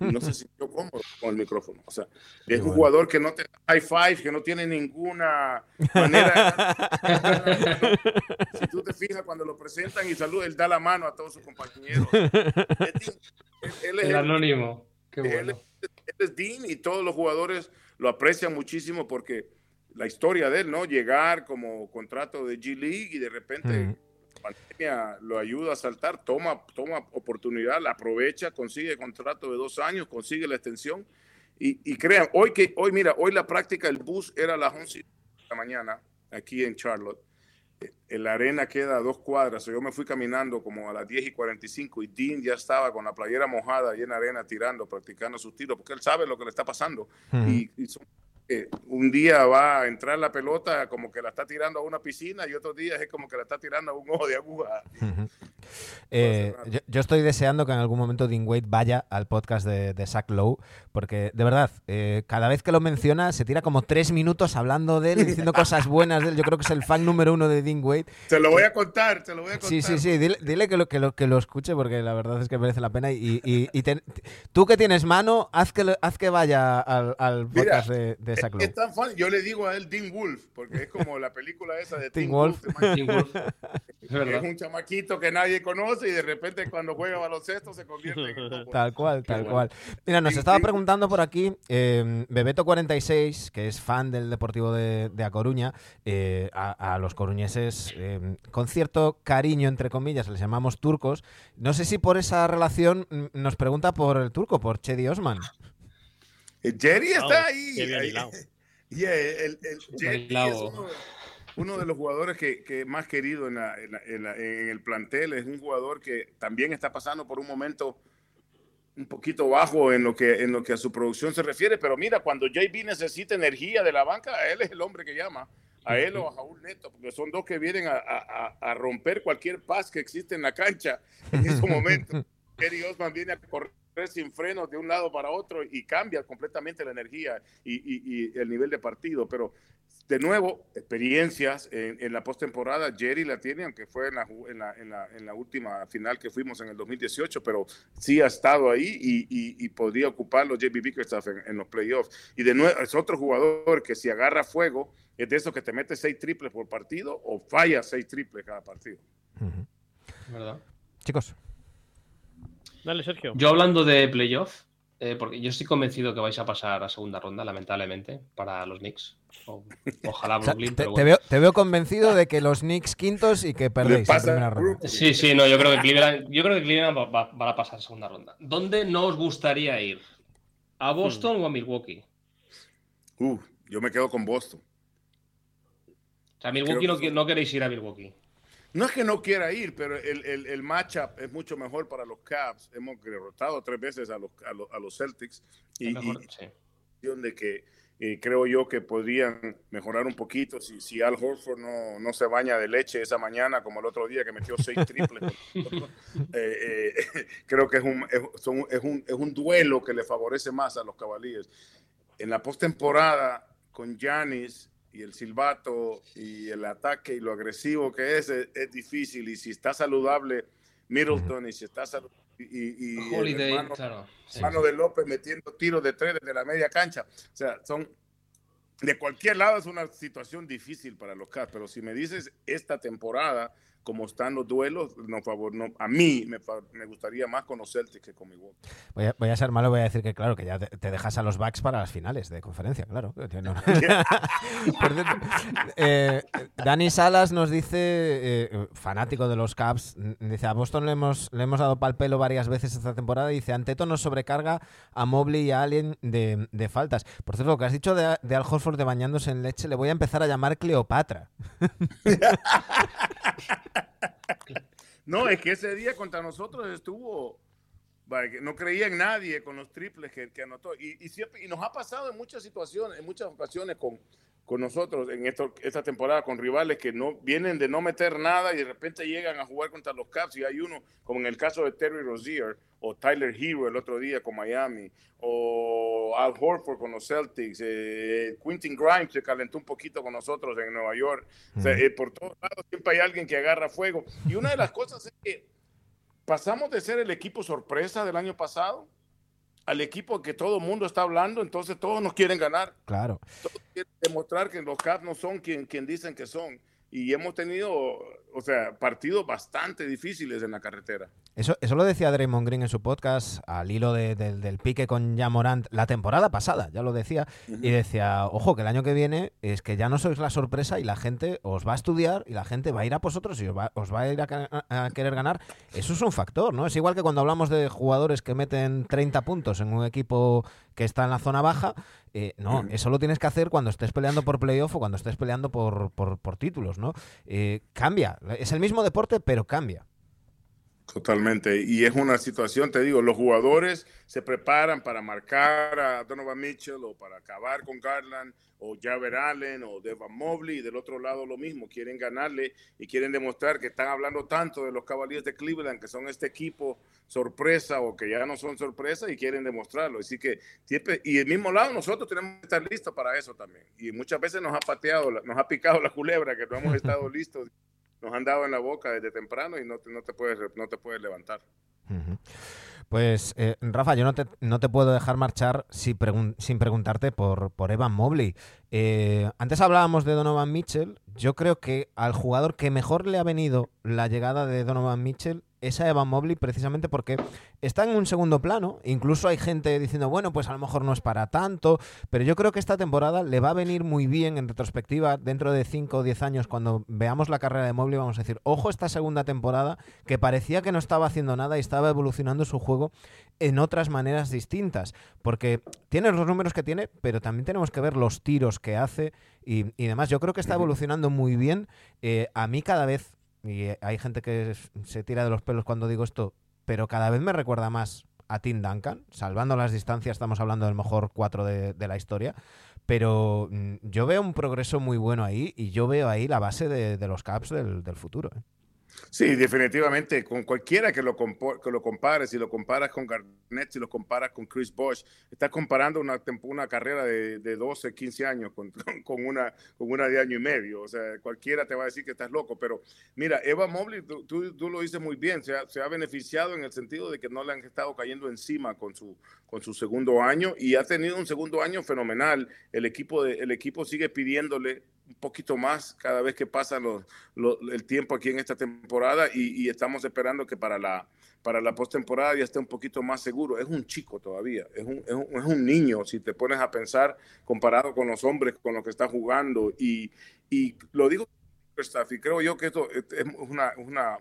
No se sintió cómodo con el micrófono. O sea, es un jugador que no te high five, que no tiene ninguna manera. si tú te fijas cuando lo presentan y saluda, él da la mano a todos sus compañeros. Él, es el anónimo. Qué bueno. él es Dean y todos los jugadores lo aprecian muchísimo porque la historia de él, ¿no? Llegar como contrato de G League y de repente la pandemia lo ayuda a saltar, toma, toma oportunidad, la aprovecha, consigue contrato de dos años, consigue la extensión. Y, y crean, hoy que, hoy mira, hoy la práctica, el bus era a las 11 de la mañana aquí en Charlotte. En eh, la arena queda a dos cuadras. Yo me fui caminando como a las 10 y 45 y Dean ya estaba con la playera mojada y en la arena tirando, practicando sus tiros, porque él sabe lo que le está pasando. y, y son un día va a entrar la pelota como que la está tirando a una piscina y otro día es como que la está tirando a un ojo de aguja. Eh, yo, yo estoy deseando que en algún momento Dean Wade vaya al podcast de, de Zach Lowe, porque de verdad, eh, cada vez que lo menciona se tira como tres minutos hablando de él, y diciendo cosas buenas de él. Yo creo que es el fan número uno de Dean Wade. Te lo voy a contar, te lo voy a contar. Sí, sí, sí, dile, dile que, lo, que, lo, que lo escuche porque la verdad es que merece la pena. Y, y, y ten- tú que tienes mano, haz que, haz que vaya al, al Mira, podcast de, de Es, tan fun. Yo le digo a él Dean Wolf, porque es como la película esa de Teen Wolf. Wolf. Es un chamaquito que nadie conoce y de repente cuando juega baloncesto se convierte en. Tal cual, tal bueno. cual. Mira, nos estaba preguntando por aquí eh, Bebeto46, que es fan del Deportivo de, de A Coruña, eh, a, a los coruñeses, eh, con cierto cariño, entre comillas, les llamamos turcos. No sé si por esa relación mm, nos pregunta por el turco, por Chedi Osman. Eh, Jerry está ahí. Yeah, el, el- Jerry es uno, uno de los jugadores que, que más querido en, la- en la- en la- en el plantel. Es un jugador que también está pasando por un momento un poquito bajo en lo que en lo que a su producción se refiere, pero mira, cuando JB necesita energía de la banca, a él es el hombre que llama, a él o a Jaúl Neto, porque son dos que vienen a, a- a- a romper cualquier paz que existe en la cancha en ese momento. Kerry Osman viene a correr sin frenos de un lado para otro y cambia completamente la energía y, y- y el nivel de partido, pero de nuevo, experiencias en, en la postemporada, Jerry la tiene, aunque fue en la, en, la, en, la, en la última final que fuimos en el 2018, pero sí ha estado ahí y, y, y podría ocuparlo JB Bickerstaff en, en los playoffs. Y de nuevo, es otro jugador que si agarra fuego, es de esos que te mete seis triples por partido o falla seis triples cada partido. ¿Verdad? Chicos, Dale, Sergio. Yo hablando de playoff, eh, porque yo estoy convencido que vais a pasar a segunda ronda, lamentablemente, para los Knicks. O- ojalá o sea, Brooklyn, te, pero te veo, te veo convencido de que los Knicks quintos y que perdéis pasa primera ronda. Sí, sí, no, yo creo que Cleveland, yo creo que Cleveland va, a pasar a segunda ronda. ¿Dónde no os gustaría ir? ¿A Boston o a Milwaukee? Uh, yo me quedo con Boston. O sea, Milwaukee que- no queréis ir a Milwaukee. No es que no quiera ir, pero el, el, el matchup es mucho mejor para los Cavs. Hemos derrotado tres veces a los, a los, a los Celtics y, mejor, y- sí. de que eh, creo yo que podrían mejorar un poquito si, si Al Horford no, no se baña de leche esa mañana como el otro día que metió seis triples. Eh, eh, creo que es un, es, son- es un, es un duelo que le favorece más a los Cavaliers. En la postemporada con Giannis y el silbato y el ataque y lo agresivo que es, es, es difícil. Y si está saludable Middleton y si está saludable y, y- el Holiday, hermano- claro. sí. mano de López metiendo tiros de tres desde la media cancha. O sea, son de cualquier lado es una situación difícil para los Cavs, pero si me dices esta temporada, como están los duelos, no, favor, no, a mí me, gustaría más con los Celtics que con Milwaukee. Voy a, voy a ser malo, voy a decir que claro, que ya te, te dejas a los Bucks para las finales de conferencia, claro. No- eh, Dani Salas nos dice, eh, fanático de los Cavs, n- dice, a Boston le hemos, le hemos dado pal pelo varias veces esta temporada, y dice, Anteto nos sobrecarga a Mobley y a Allen de, de faltas. Por cierto, lo que has dicho de, de Al Horford de bañándose en leche, le voy a empezar a llamar Cleopatra. No, es que ese día contra nosotros estuvo, no creía en nadie con los triples que, anotó. Y, y nos ha pasado en muchas situaciones, en muchas ocasiones con, con nosotros en esto, esta temporada con rivales que no vienen de no meter nada y de repente llegan a jugar contra los Cavs y hay uno, como en el caso de Terry Rozier o Tyler Hero el otro día con Miami o Al Horford con los Celtics, eh, Quentin Grimes se calentó un poquito con nosotros en Nueva York. O sea, eh, por todos lados siempre hay alguien que agarra fuego. Y una de las cosas es que pasamos de ser el equipo sorpresa del año pasado al equipo que todo el mundo está hablando, entonces todos nos quieren ganar Claro. quieren demostrar que los Cavs no son quien, quien dicen que son. Y hemos tenido, o sea, partidos bastante difíciles en la carretera. Eso, eso lo decía Draymond Green en su podcast, al hilo de- del- del pique con Jamorant la temporada pasada, ya lo decía, y decía, ojo, que el año que viene es que ya no sois la sorpresa y la gente os va a estudiar y la gente va a ir a vosotros y os va, os va a ir a querer ganar. Eso es un factor, ¿no? Es igual que cuando hablamos de jugadores que meten 30 puntos en un equipo que está en la zona baja, eh, no, eso lo tienes que hacer cuando estés peleando por playoff o cuando estés peleando por, por- por títulos, ¿no? Eh, cambia, es el mismo deporte, pero cambia. Totalmente. Y es una situación, te digo, los jugadores se preparan para marcar a Donovan Mitchell o para acabar con Garland o Javer Allen o Devon Mobley. Y del otro lado lo mismo, quieren ganarle y quieren demostrar que están hablando tanto de los Cavaliers de Cleveland, que son este equipo sorpresa o que ya no son sorpresa y quieren demostrarlo. Así que, y el mismo lado, nosotros tenemos que estar listos para eso también. Y muchas veces nos ha pateado, nos ha picado la culebra, que no hemos estado listos nos han dado en la boca desde temprano y no te, no te, puedes, no te puedes levantar. Pues, eh, Rafa, yo no te, no te, puedo dejar marchar sin, sin preguntarte por, por Evan Mobley. Eh, antes hablábamos de Donovan Mitchell. Yo creo que al jugador que mejor le ha venido la llegada de Donovan Mitchell es a Evan Mobley precisamente porque está en un segundo plano. Incluso hay gente diciendo, bueno, pues a lo mejor no es para tanto, pero yo creo que esta temporada le va a venir muy bien en retrospectiva. Dentro de 5 o 10 años, cuando veamos la carrera de Mobley, vamos a decir, ojo esta segunda temporada que parecía que no estaba haciendo nada y estaba evolucionando su juego en otras maneras distintas. Porque tiene los números que tiene, pero también tenemos que ver los tiros que hace y, demás. Yo creo que está evolucionando muy bien. Eh, a mí cada vez y hay gente que se tira de los pelos cuando digo esto, pero cada vez me recuerda más a Tim Duncan, salvando las distancias, estamos hablando del mejor cuatro de, la historia, pero mm, yo veo un progreso muy bueno ahí y yo veo ahí la base de, los Caps del, futuro. ¿eh? Sí, definitivamente, con cualquiera que lo, que lo compares, si lo comparas con Garnett, si lo comparas con Chris Bosh, estás comparando una, una carrera de, de 12, 15 años con, con, una, con una de año y medio. O sea, cualquiera te va a decir que estás loco. Pero mira, Eva Mobley, tú, tú, lo dices muy bien, se ha, se ha, beneficiado en el sentido de que no le han estado cayendo encima con su, con su segundo año y ha tenido un segundo año fenomenal. El equipo, de, el equipo sigue pidiéndole un poquito más cada vez que pasa el tiempo aquí en esta temporada y, estamos esperando que para la, para la postemporada ya esté un poquito más seguro. Es un chico todavía, es un, es un, niño, si te pones a pensar comparado con los hombres con los que está jugando. Y, y lo digo, y creo yo que esto es una, una,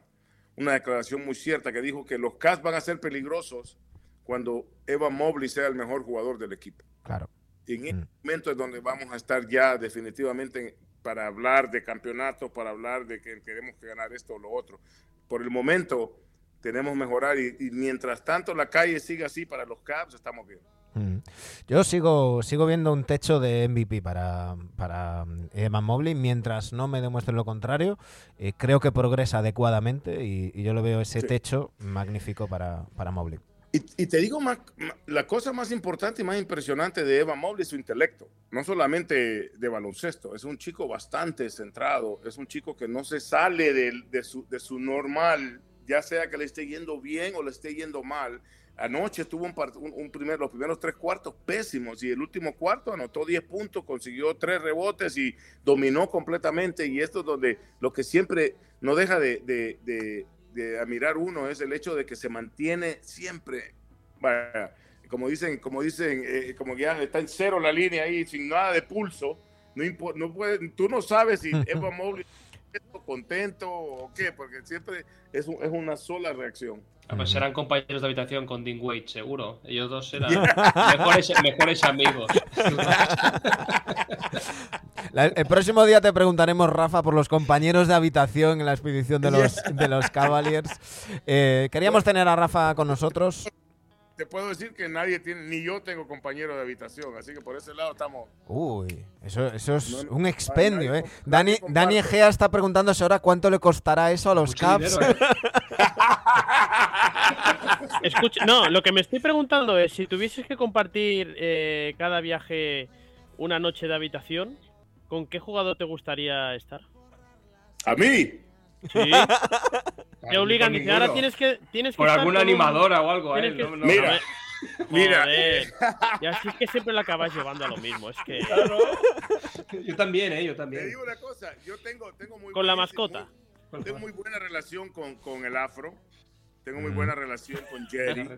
una declaración muy cierta que dijo que los Cats van a ser peligrosos cuando Evan Mobley sea el mejor jugador del equipo. Claro. Y en este momento es donde vamos a estar ya definitivamente para hablar de campeonatos, para hablar de que queremos ganar esto o lo otro. Por el momento tenemos que mejorar y, mientras tanto la calle siga así para los Caps, estamos bien. Yo sigo, sigo viendo un techo de MVP para, para Evan Mobley. Mientras no me demuestre lo contrario, eh, creo que progresa adecuadamente y, yo lo veo ese techo magnífico para, para Mobley. Y, te digo, más, la cosa más importante y más impresionante de Eva Mobley es su intelecto, no solamente de baloncesto, es un chico bastante centrado, es un chico que no se sale de, su, de su normal, ya sea que le esté yendo bien o le esté yendo mal. Anoche tuvo un, un, primer, los primeros tres cuartos pésimos y el último cuarto anotó 10 puntos, consiguió tres rebotes y dominó completamente. Y esto es donde lo que siempre no deja de, de de admirar uno es el hecho de que se mantiene siempre, como dicen, como dicen, eh, como ya está en cero la línea ahí, sin nada de pulso. No, no puede, tú no sabes si Eva Mobley contento o qué, porque siempre es, es una sola reacción. Ah, pues serán compañeros de habitación con Dean Wade, seguro. Ellos dos serán mejores, amigos. el próximo día te preguntaremos, Rafa, por los compañeros de habitación en la expedición de los, de los Cavaliers. Eh, queríamos tener a Rafa con nosotros te puedo decir que nadie tiene, ni yo tengo compañero de habitación, así que por ese lado estamos. Uy, eso, eso es un expendio, ¿eh? Dani, Dani Egea está preguntándose ahora cuánto le costará eso a los Caps. ¿eh? Escucha, no, lo que me estoy preguntando es si tuvieses que compartir eh, cada viaje una noche de habitación, ¿con qué jugador te gustaría estar? ¿A mí? Sí. Te obligan, dice, ahora tienes que. Tienes que Por alguna animadora o algo, ¿eh? mira. Mira. Y así es que siempre la acabas llevando a lo mismo. Es que. Yo también, ¿eh? Yo también. Te digo una cosa, yo tengo, tengo muy Con la mascota. tengo muy buena relación con, con el afro. Tengo muy buena relación con Jerry.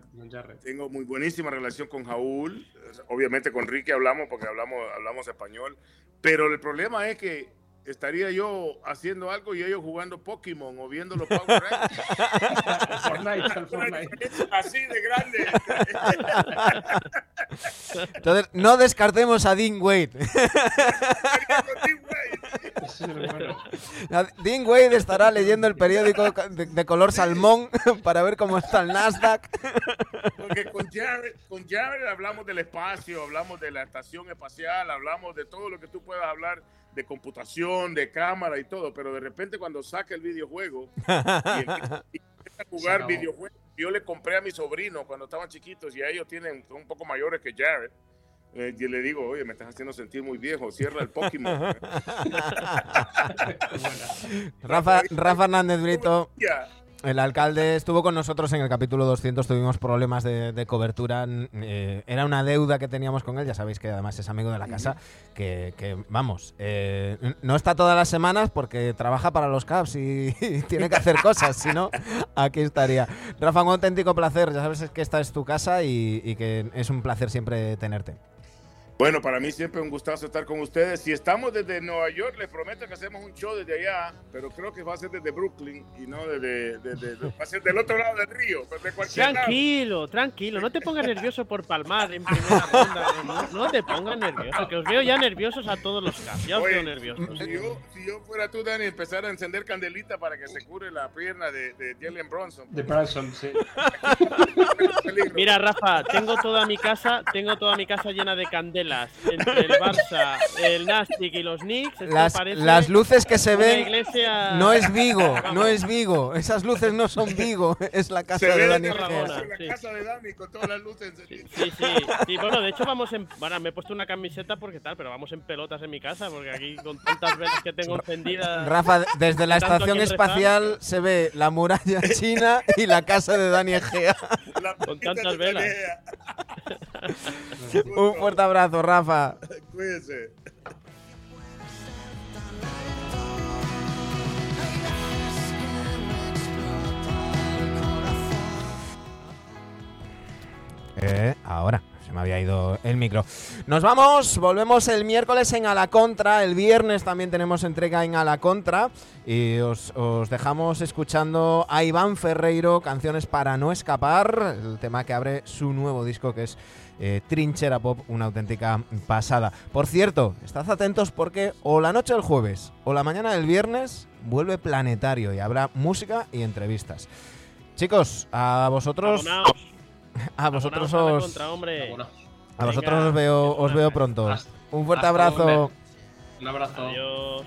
Tengo muy buenísima relación con Jaúl. Obviamente con Ricky hablamos porque hablamos, hablamos español. Pero el problema es que estaría yo haciendo algo y ellos jugando Pokémon o viendo los Power Fortnite, Así de grande. Entonces, no descartemos a Dean Wade. Dean Wade estará leyendo el periódico de, de color salmón para ver cómo está el Nasdaq. Porque con Jared, con Jared hablamos del espacio, hablamos de la estación espacial, hablamos de todo lo que tú puedas hablar de computación, de cámara y todo, pero de repente cuando saca el videojuego y empieza, y a jugar videojuegos, yo le compré a mi sobrino cuando estaban chiquitos y a ellos tienen, son un poco mayores que Jared. Eh, yo le digo, oye, me estás haciendo sentir muy viejo, cierra el Pokémon. Rafa, Rafa Hernández Brito. El alcalde, estuvo con nosotros en el capítulo 200, tuvimos problemas de, de cobertura. eh, era una deuda que teníamos con él, ya sabéis que además es amigo de la casa, que, que, vamos, eh, no está todas las semanas porque trabaja para los Caps y, y tiene que hacer cosas, si no, aquí estaría. Rafa, un auténtico placer, ya sabes que esta es tu casa y, y que es un placer siempre tenerte. Bueno, para mí siempre un gustazo estar con ustedes. Si estamos desde Nueva York, les prometo que hacemos un show desde allá, pero creo que va a ser desde Brooklyn y no desde, desde- va a ser del otro lado del río, pues de cualquier lado. Tranquilo, tranquilo, no te pongas nervioso por palmar en primera ronda. No, no te pongas nervioso, que os veo ya nerviosos a todos los casos. Ya os Oye, veo nerviosos. Si yo, si yo fuera tú, Dani, empezar a encender candelita para que se cure la pierna de, de Jalen Bronson. De Branson, sí. Mira, Rafa, tengo toda mi casa, tengo toda mi casa llena de Entre el Barça, el Nastic y los Knicks. Las, las luces que se ven iglesia- no es Vigo, no es Vigo. Esas luces no son Vigo, es la casa se de Dani desde la, Sí. casa de Dani con todas las luces. Sí, sí, sí. Bueno, de hecho vamos en... Bueno, me he puesto una camiseta porque tal, pero vamos en pelotas en mi casa porque aquí con tantas velas que tengo encendidas... Rafa, desde la estación rezar. espacial se ve la muralla china y la casa de Dani Egea. Con tantas velas. Un fuerte abrazo, Rafa. Cuídense. Eh, ahora, se me había ido el micro. Nos vamos, volvemos el miércoles en A la Contra. El viernes también tenemos entrega en A la Contra. Y os, os dejamos escuchando a Iván Ferreiro, Canciones para no escapar, el tema que abre su nuevo disco que es eh, Trinchera Pop, una auténtica pasada. Por cierto, estad atentos porque o la noche del jueves o la mañana del viernes vuelve Planetario y habrá música y entrevistas. Chicos, a vosotros, Abonaos, a vosotros abonaos os, contra, hombre. Bueno, a vosotros Venga, os veo, os veo pronto. Un fuerte abrazo. un abrazo. Adiós.